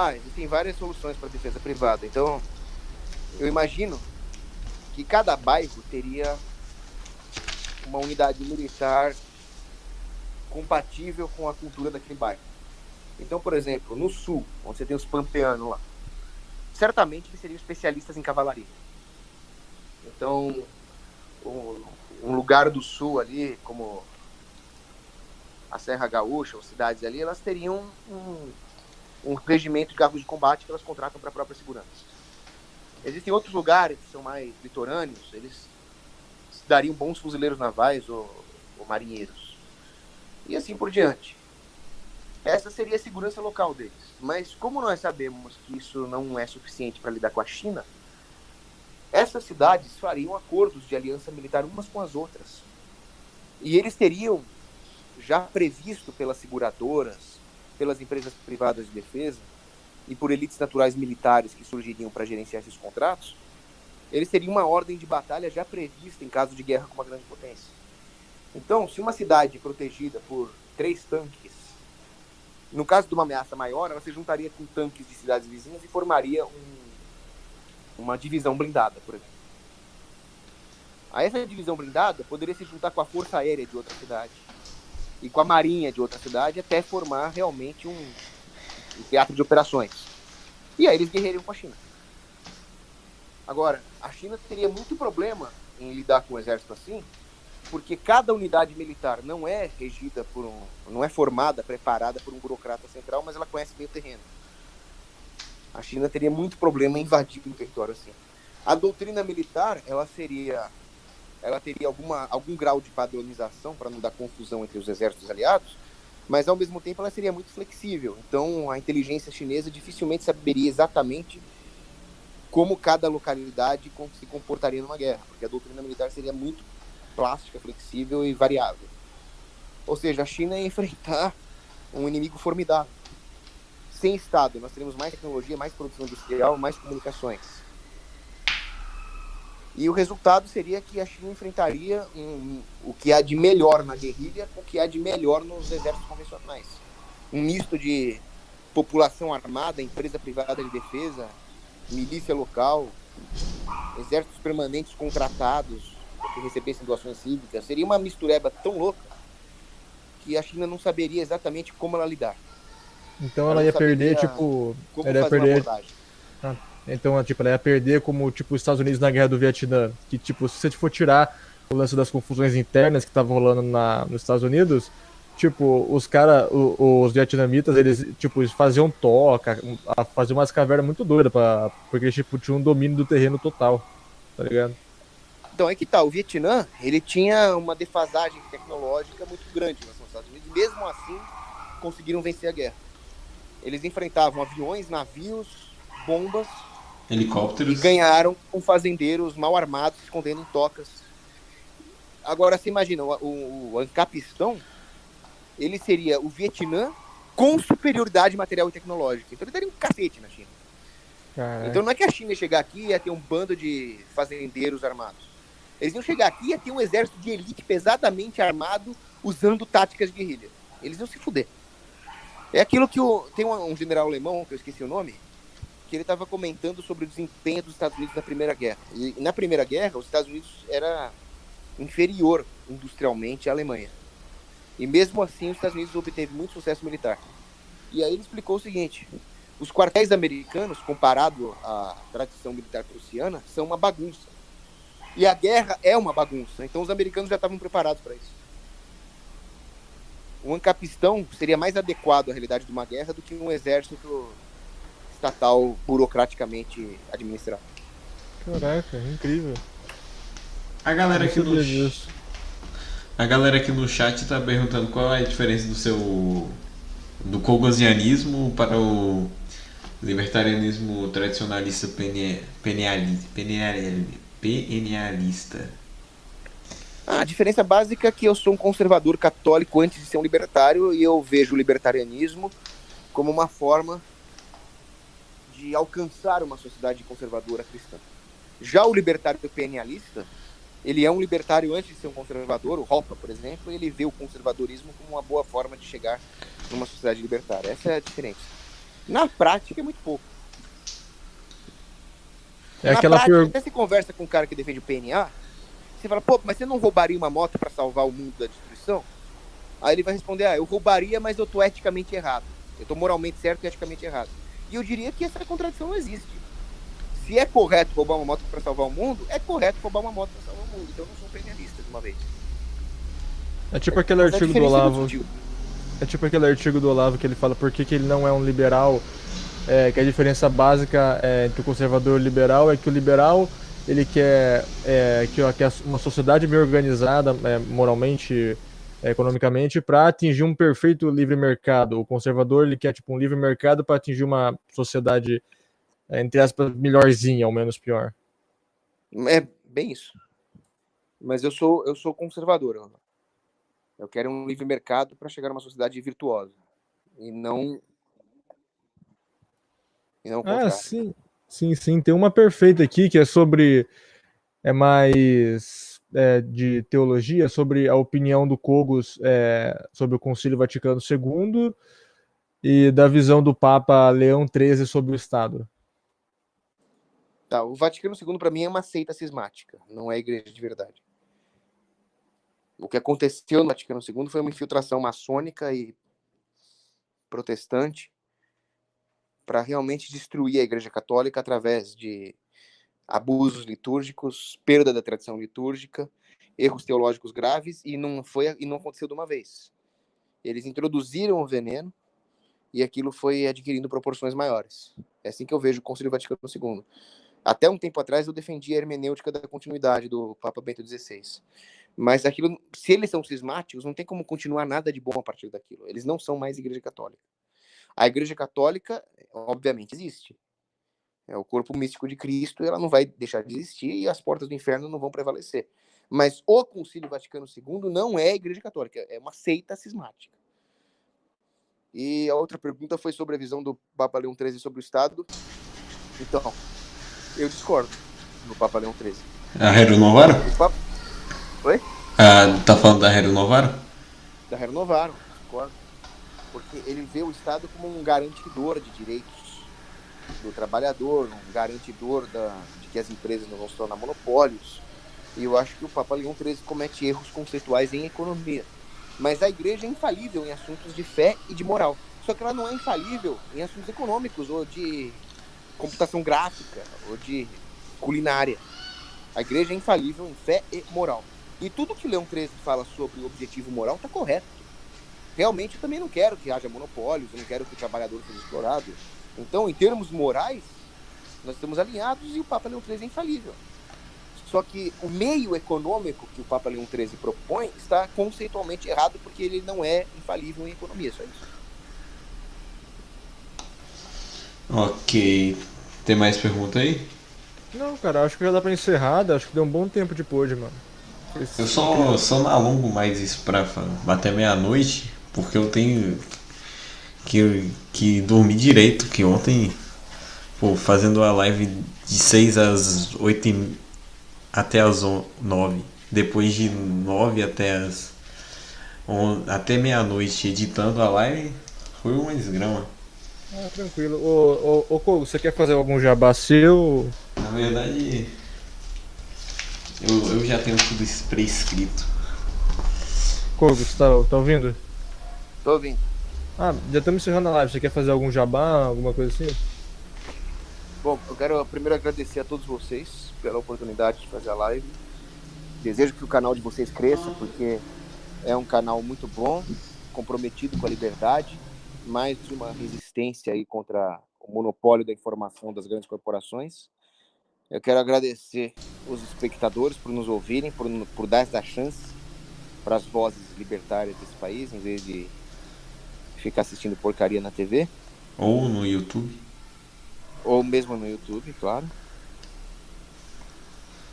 Ah, existem várias soluções para defesa privada. Então, eu imagino que cada bairro teria uma unidade militar compatível com a cultura daquele bairro. Então, por exemplo, no sul, onde você tem os pampeanos lá, certamente eles seriam especialistas em cavalaria. Então, um lugar do sul ali, como a Serra Gaúcha, ou cidades ali, elas teriam um, um regimento de carros de combate que elas contratam para a própria segurança. Existem outros lugares que são mais litorâneos, eles dariam bons fuzileiros navais ou, ou marinheiros. E assim por diante. Essa seria a segurança local deles. Mas como nós sabemos que isso não é suficiente para lidar com a China, essas cidades fariam acordos de aliança militar umas com as outras. E eles teriam já previsto pelas seguradoras, pelas empresas privadas de defesa e por elites naturais militares que surgiriam para gerenciar esses contratos, eles teriam uma ordem de batalha já prevista em caso de guerra com uma grande potência. Então, se uma cidade protegida por três tanques, no caso de uma ameaça maior, ela se juntaria com tanques de cidades vizinhas e formaria um- uma divisão blindada, por exemplo. Aí essa divisão blindada poderia se juntar com a força aérea de outra cidade e com a marinha de outra cidade até formar realmente um, um teatro de operações. E aí eles guerreiriam com a China. Agora, a China teria muito problema em lidar com um exército assim, porque cada unidade militar não é regida por um, não é formada, preparada por um burocrata central, mas ela conhece bem o terreno. A China teria muito problema em invadir um território assim. A doutrina militar, ela seria ela teria alguma, algum grau de padronização para não dar confusão entre os exércitos aliados, mas ao mesmo tempo ela seria muito flexível. Então a inteligência chinesa dificilmente saberia exatamente como cada localidade se comportaria numa guerra, porque a doutrina militar seria muito plástica, flexível e variável. Ou seja, a China ia enfrentar um inimigo formidável. Sem Estado, nós teremos mais tecnologia, mais produção industrial, mais comunicações. E o resultado seria que a China enfrentaria um, o que há de melhor na guerrilha com o que há de melhor nos exércitos convencionais. Um misto de população armada, empresa privada de defesa, milícia local, exércitos permanentes contratados que recebessem doações cívicas. Seria uma mistureba tão louca que a China não saberia exatamente como ela lidar. Então ela, ela ia perder, tipo. Ela ia perder. Ah, então, tipo, ela ia perder como, tipo, os Estados Unidos na guerra do Vietnã. Que, tipo, se você for tirar o lance das confusões internas que estavam rolando na, nos Estados Unidos, tipo, os caras, os vietnamitas, eles, tipo, faziam toca, faziam umas cavernas muito doidas, pra, porque, tipo, tinha um domínio do terreno total, tá ligado? Então, é que tá, o Vietnã, ele tinha uma defasagem tecnológica muito grande nos Estados Unidos, mesmo assim conseguiram vencer a guerra. Eles enfrentavam aviões, navios, bombas, helicópteros e ganharam com fazendeiros mal armados escondendo em tocas. Agora, você imagina, o, o, o Ancapistão, ele seria o Vietnã com superioridade material e tecnológica. Então ele daria um cacete na China. Então não é que a China ia chegar aqui e ia ter um bando de fazendeiros armados. Eles iam chegar aqui e ia ter um exército de elite pesadamente armado usando táticas de guerrilha. Eles iam se fuder. É aquilo que o, tem um, um general alemão, que eu esqueci o nome, que ele estava comentando sobre o desempenho dos Estados Unidos na Primeira Guerra. E na Primeira Guerra, os Estados Unidos era inferior industrialmente à Alemanha. E mesmo assim, os Estados Unidos obteve muito sucesso militar. E aí ele explicou o seguinte: os quartéis americanos, comparado à tradição militar prussiana, são uma bagunça. E a guerra é uma bagunça. Então os americanos já estavam preparados para isso. O ancapistão seria mais adequado à realidade de uma guerra do que um exército estatal burocraticamente administrado. Caraca, incrível. A galera aqui no A galera aqui no chat está perguntando qual é a diferença do seu do kogosianismo para o libertarianismo tradicionalista penialista. PNA-lista? A diferença básica é que eu sou um conservador católico antes de ser um libertário e eu vejo o libertarianismo como uma forma de alcançar uma sociedade conservadora cristã. Já o libertário PNAlista, ele é um libertário antes de ser um conservador, o Hoppa, por exemplo, ele vê o conservadorismo como uma boa forma de chegar numa sociedade libertária. Essa é a diferença. Na prática é muito pouco. É Na aquela prática, até você conversa com um cara que defende o PNA, você fala, pô, mas você não roubaria uma moto para salvar o mundo da destruição? Aí ele vai responder, ah, eu roubaria, mas eu tô eticamente errado. Eu tô moralmente certo e eticamente errado. E eu diria que essa contradição não existe. Se é correto roubar uma moto para salvar o mundo, é correto roubar uma moto para salvar o mundo. Então eu não sou penalista de uma vez. É tipo aquele mas artigo do Olavo. É tipo aquele artigo do Olavo que ele fala por que, que ele não é um liberal é, que a diferença básica é, entre o conservador e o liberal é que o liberal ele quer é, que, que uma sociedade bem organizada é, moralmente, economicamente, para atingir um perfeito livre mercado. O conservador ele quer tipo um livre mercado para atingir uma sociedade é, entre aspas melhorzinha, ou menos pior. É bem isso. Mas eu sou eu sou conservador. Eu quero um livre mercado para chegar a uma sociedade virtuosa e não e não Ah, sim. Sim, sim. Tem uma perfeita aqui que é sobre. É mais é, de teologia, sobre a opinião do Cogos é, sobre o Concílio Vaticano II e da visão do Papa Leão XIII sobre o Estado. Tá, o Vaticano II para mim é uma seita cismática, não é igreja de verdade. O que aconteceu no Vaticano II foi uma infiltração maçônica e protestante para realmente destruir a Igreja Católica através de abusos litúrgicos, perda da tradição litúrgica, erros teológicos graves e não foi e não aconteceu de uma vez. Eles introduziram o veneno e aquilo foi adquirindo proporções maiores. É assim que eu vejo o Concílio Vaticano II. Até um tempo atrás eu defendia a hermenêutica da continuidade do Papa Bento XVI. Mas aquilo, se eles são cismáticos, não tem como continuar nada de bom a partir daquilo. Eles não são mais igreja católica. A igreja católica, obviamente, existe. É o corpo místico de Cristo, ela não vai deixar de existir e as portas do inferno não vão prevalecer. Mas o Concílio Vaticano II não é a igreja católica, é uma seita cismática. E a outra pergunta foi sobre a visão do Papa Leão XIII sobre o Estado. Então, eu discordo do Papa Leão XIII. A Hero Novaro? Papa... Oi? Ah, tá falando da Hero Novaro? Da renovaram, concordo. Porque ele vê o Estado como um garantidor de direitos do trabalhador, um garantidor da, de que as empresas não vão se tornar monopólios. E eu acho que o Papa Leão XIII comete erros conceituais em economia. Mas a igreja é infalível em assuntos de fé e de moral. Só que ela não é infalível em assuntos econômicos, ou de computação gráfica, ou de culinária. A igreja é infalível em fé e moral. E tudo que Leão XIII fala sobre o objetivo moral está correto. Realmente eu também não quero que haja monopólios, eu não quero que o trabalhador seja explorado. Então, em termos morais, nós estamos alinhados e o Papa Leão XIII é infalível. Só que o meio econômico que o Papa Leão XIII propõe está conceitualmente errado porque ele não é infalível em economia, só isso. Ok. Tem mais pergunta aí? Não, cara, acho que já dá pra encerrar. Acho que deu um bom tempo de pod, mano. Eu só, só não alongo mais isso pra bater meia-noite, porque eu tenho que, que dormir direito, que ontem, pô, fazendo a live de 6 às 8 e, até às 9, depois de 9 até as on- até meia-noite editando a live, foi uma desgrama. Ah, tranquilo. Ô, ô, ô Kogo, você quer fazer algum jabá seu? Na verdade, eu, eu já tenho tudo es- prescrito. Kogo, você tá, tá ouvindo? Tô ouvindo. Ah, já estamos encerrando a live. Você quer fazer algum jabá, alguma coisa assim? Bom, eu quero primeiro agradecer a todos vocês pela oportunidade de fazer a live. Desejo que o canal de vocês cresça, porque é um canal muito bom, comprometido com a liberdade, mais uma resistência aí contra o monopólio da informação das grandes corporações. Eu quero agradecer os espectadores por nos ouvirem, por, por dar essa chance para as vozes libertárias desse país, em vez de ficar assistindo porcaria na TV. Ou no YouTube. ou mesmo no YouTube, claro.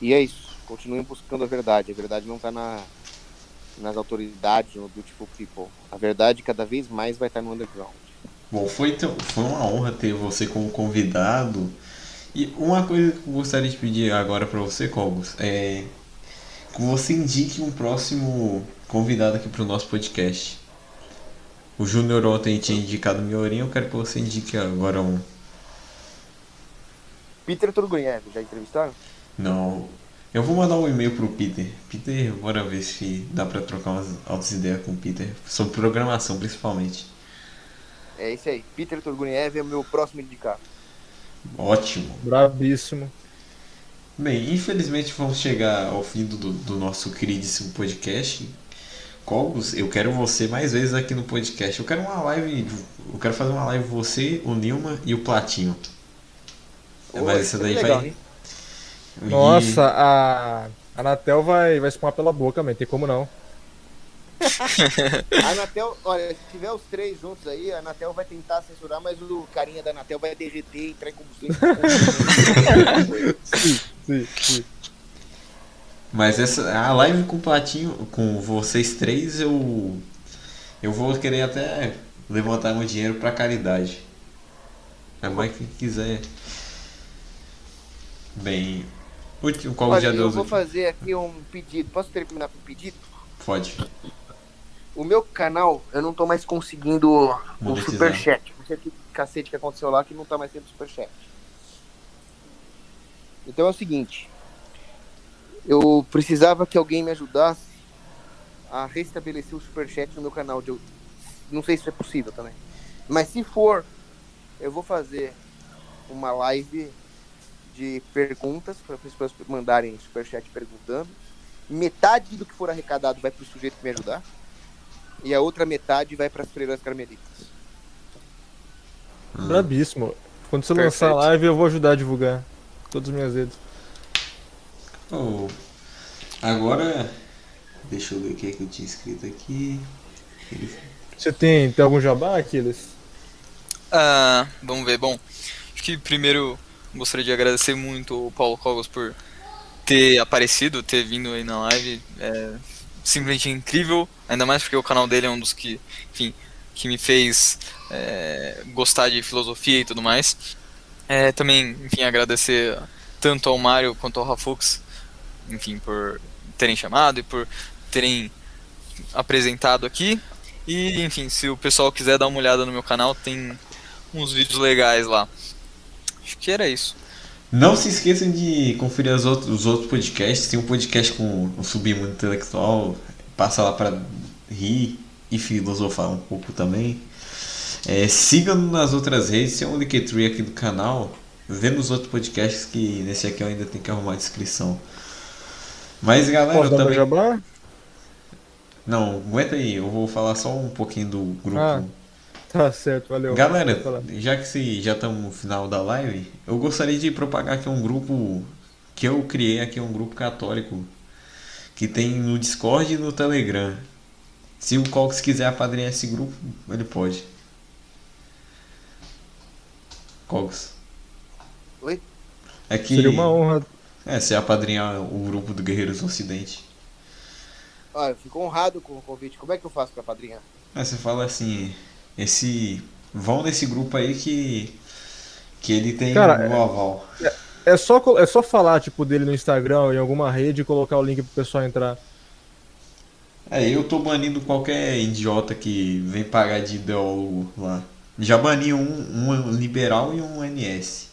E é isso. Continuem buscando a verdade. A verdade não está na, nas autoridades, no Beautiful People. A verdade cada vez mais vai estar no underground. Bom, foi, foi uma honra ter você como convidado. E uma coisa que eu gostaria de pedir agora para você, Cogos, é que você indique um próximo convidado aqui para o nosso podcast. O Júnior ontem tinha indicado Miorinho, eu quero que você indique agora um. Peter Turguniev, já entrevistaram? Não. Eu vou mandar um e-mail pro Peter. Peter, bora ver se dá para trocar umas altas ideias com o Peter. Sobre programação, principalmente. É isso aí. Peter Turguniev é o meu próximo indicado. Ótimo. Brabíssimo. Bem, infelizmente vamos chegar ao fim do, do nosso queridíssimo podcast. Cogos, eu quero você mais vezes aqui no podcast. Eu quero uma live. Eu quero fazer uma live você, o Nilma e o Platinho. É, Ô, mas isso essa daí legal, vai. hein? E- Nossa, a a Anatel vai, vai espumar pela boca, man. Tem como não. <laughs> A Anatel, olha, se tiver os três juntos aí, a Anatel vai tentar censurar, mas o carinha da Anatel vai derreter e entrar em combustão. <laughs> <laughs> Sim, sim. Mas essa a live com o Platinho, com vocês três, eu eu vou querer até levantar meu dinheiro pra caridade. É mais que quiser. Bem, último qual Olha, dia eu Deus vou fazer aqui um pedido. Posso terminar com um pedido? pode. O meu canal, eu não tô mais conseguindo o Monetizar. superchat. Não sei que cacete que aconteceu lá que não tá mais tendo superchat. Então é o seguinte. Eu precisava que alguém me ajudasse a restabelecer o superchat no meu canal. de- Não sei se é possível também. Mas se for, eu vou fazer uma live de perguntas para as pessoas mandarem superchat perguntando. Metade do que for arrecadado vai para o sujeito que me ajudar e a outra metade vai para as freiras carmelitas. Hum. Brabíssimo. Quando você Perfeito. lançar a live, eu vou ajudar a divulgar. Todas as minhas redes. Oh, agora Deixa eu ver o que, é que eu tinha escrito aqui. Você tem, tem algum jabá, Aquiles? Ah, vamos ver. Bom, acho que primeiro gostaria de agradecer muito o Paulo Cogos por ter aparecido, ter vindo aí na live. É simplesmente incrível, ainda mais porque o canal dele é um dos que, enfim, que me fez é, gostar de filosofia e tudo mais. É, também, enfim, agradecer tanto ao Mário quanto ao Rafux, enfim, por terem chamado e por terem apresentado aqui. E, enfim, se o pessoal quiser dar uma olhada no meu canal, tem uns vídeos legais lá. Acho que era isso. Não se esqueçam de conferir as outros, os outros podcasts. Tem um podcast com o Submundo Intelectual. Passa lá para rir e filosofar um pouco também. É, Siga-nos nas outras redes. Tem um Linktree aqui do canal. Vê nos outros podcasts que nesse aqui eu ainda tenho que arrumar a descrição. Mas galera, Posso eu também. jabá? Não, aguenta aí, eu vou falar só um pouquinho do grupo. Ah, Tá certo, valeu. Galera, já que se- já estamos no final da live, eu gostaria de propagar aqui um grupo que eu criei aqui, um grupo católico que tem no Discord e no Telegram. Se o Cox quiser apadrinhar esse grupo, ele pode. Cox. Oi? É que Seria uma honra. É, se apadrinhar o grupo do Guerreiros do Ocidente. Ah, eu fico honrado com o convite. Como é que eu faço pra padrinhar? Aí você fala assim, esse vão nesse grupo aí que que ele tem Cara, um aval. É só, co- é só falar, tipo, dele no Instagram em alguma rede e colocar o link pro pessoal entrar. É, eu tô banindo qualquer idiota que vem pagar de ideólogo lá. Já bani um, um liberal e um NS.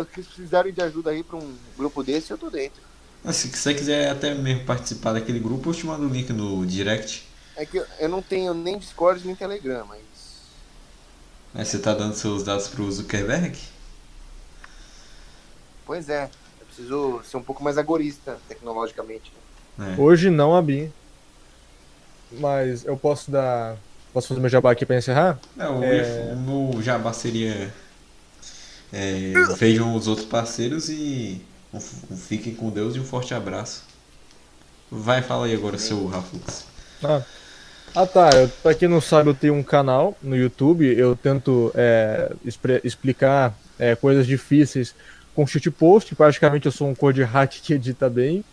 Ah, Se precisarem de ajuda aí pra um grupo desse, eu tô dentro. Mas Se você quiser até mesmo participar daquele grupo, eu te mando o link no direct. É que eu- não tenho nem Discord nem Telegram, mas. Aí você tá dando seus dados pro Zuckerberg? Pois é, eu preciso ser um pouco mais agorista tecnologicamente. É. Hoje não abri. Mas eu posso dar. Posso fazer meu jabá aqui pra encerrar? Não, É. o meu jabá seria. É, vejam os outros parceiros e um, um fiquem com Deus e um forte abraço. Vai, fala aí agora, seu Rafux. Ah, ah tá. Eu, pra quem não sabe, eu tenho um canal no YouTube. Eu tento é, explicar é, coisas difíceis com shitpost. Praticamente eu sou um code hack que edita bem.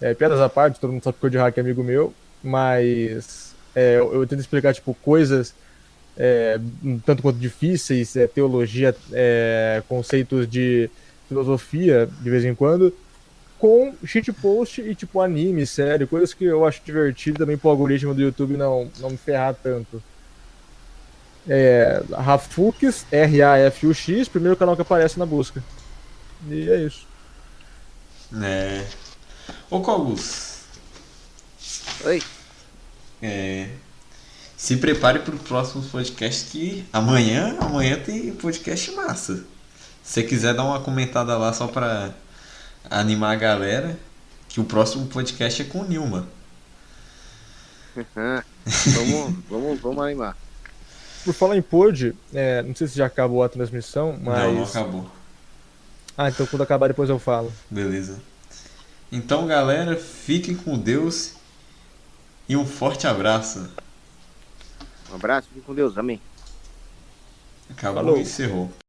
É, piadas à parte, todo mundo sabe que code hack é amigo meu. Mas é, eu, eu tento explicar tipo, coisas é, um tanto quanto difíceis, é, teologia, é, conceitos de filosofia de vez em quando com shitpost e tipo anime, série, coisas que eu acho divertido também pro algoritmo do YouTube não, não me ferrar tanto. É, Rafux, R-A-F-U-X, primeiro canal que aparece na busca. E é isso. É. Ô Cogos, Oi? é, se prepare para os próximos podcasts que amanhã, amanhã tem podcast massa. Se você quiser dar uma comentada lá só para animar a galera, que o próximo podcast é com o Nilma. <laughs> vamos, vamos, vamos animar. Por falar em pod, é, não sei se já acabou a transmissão, mas. Não, não acabou. Ah, então quando acabar depois eu falo. Beleza. Então, galera, fiquem com Deus e um forte abraço. Um abraço, fique com Deus, amém. Acabou Falou. e encerrou.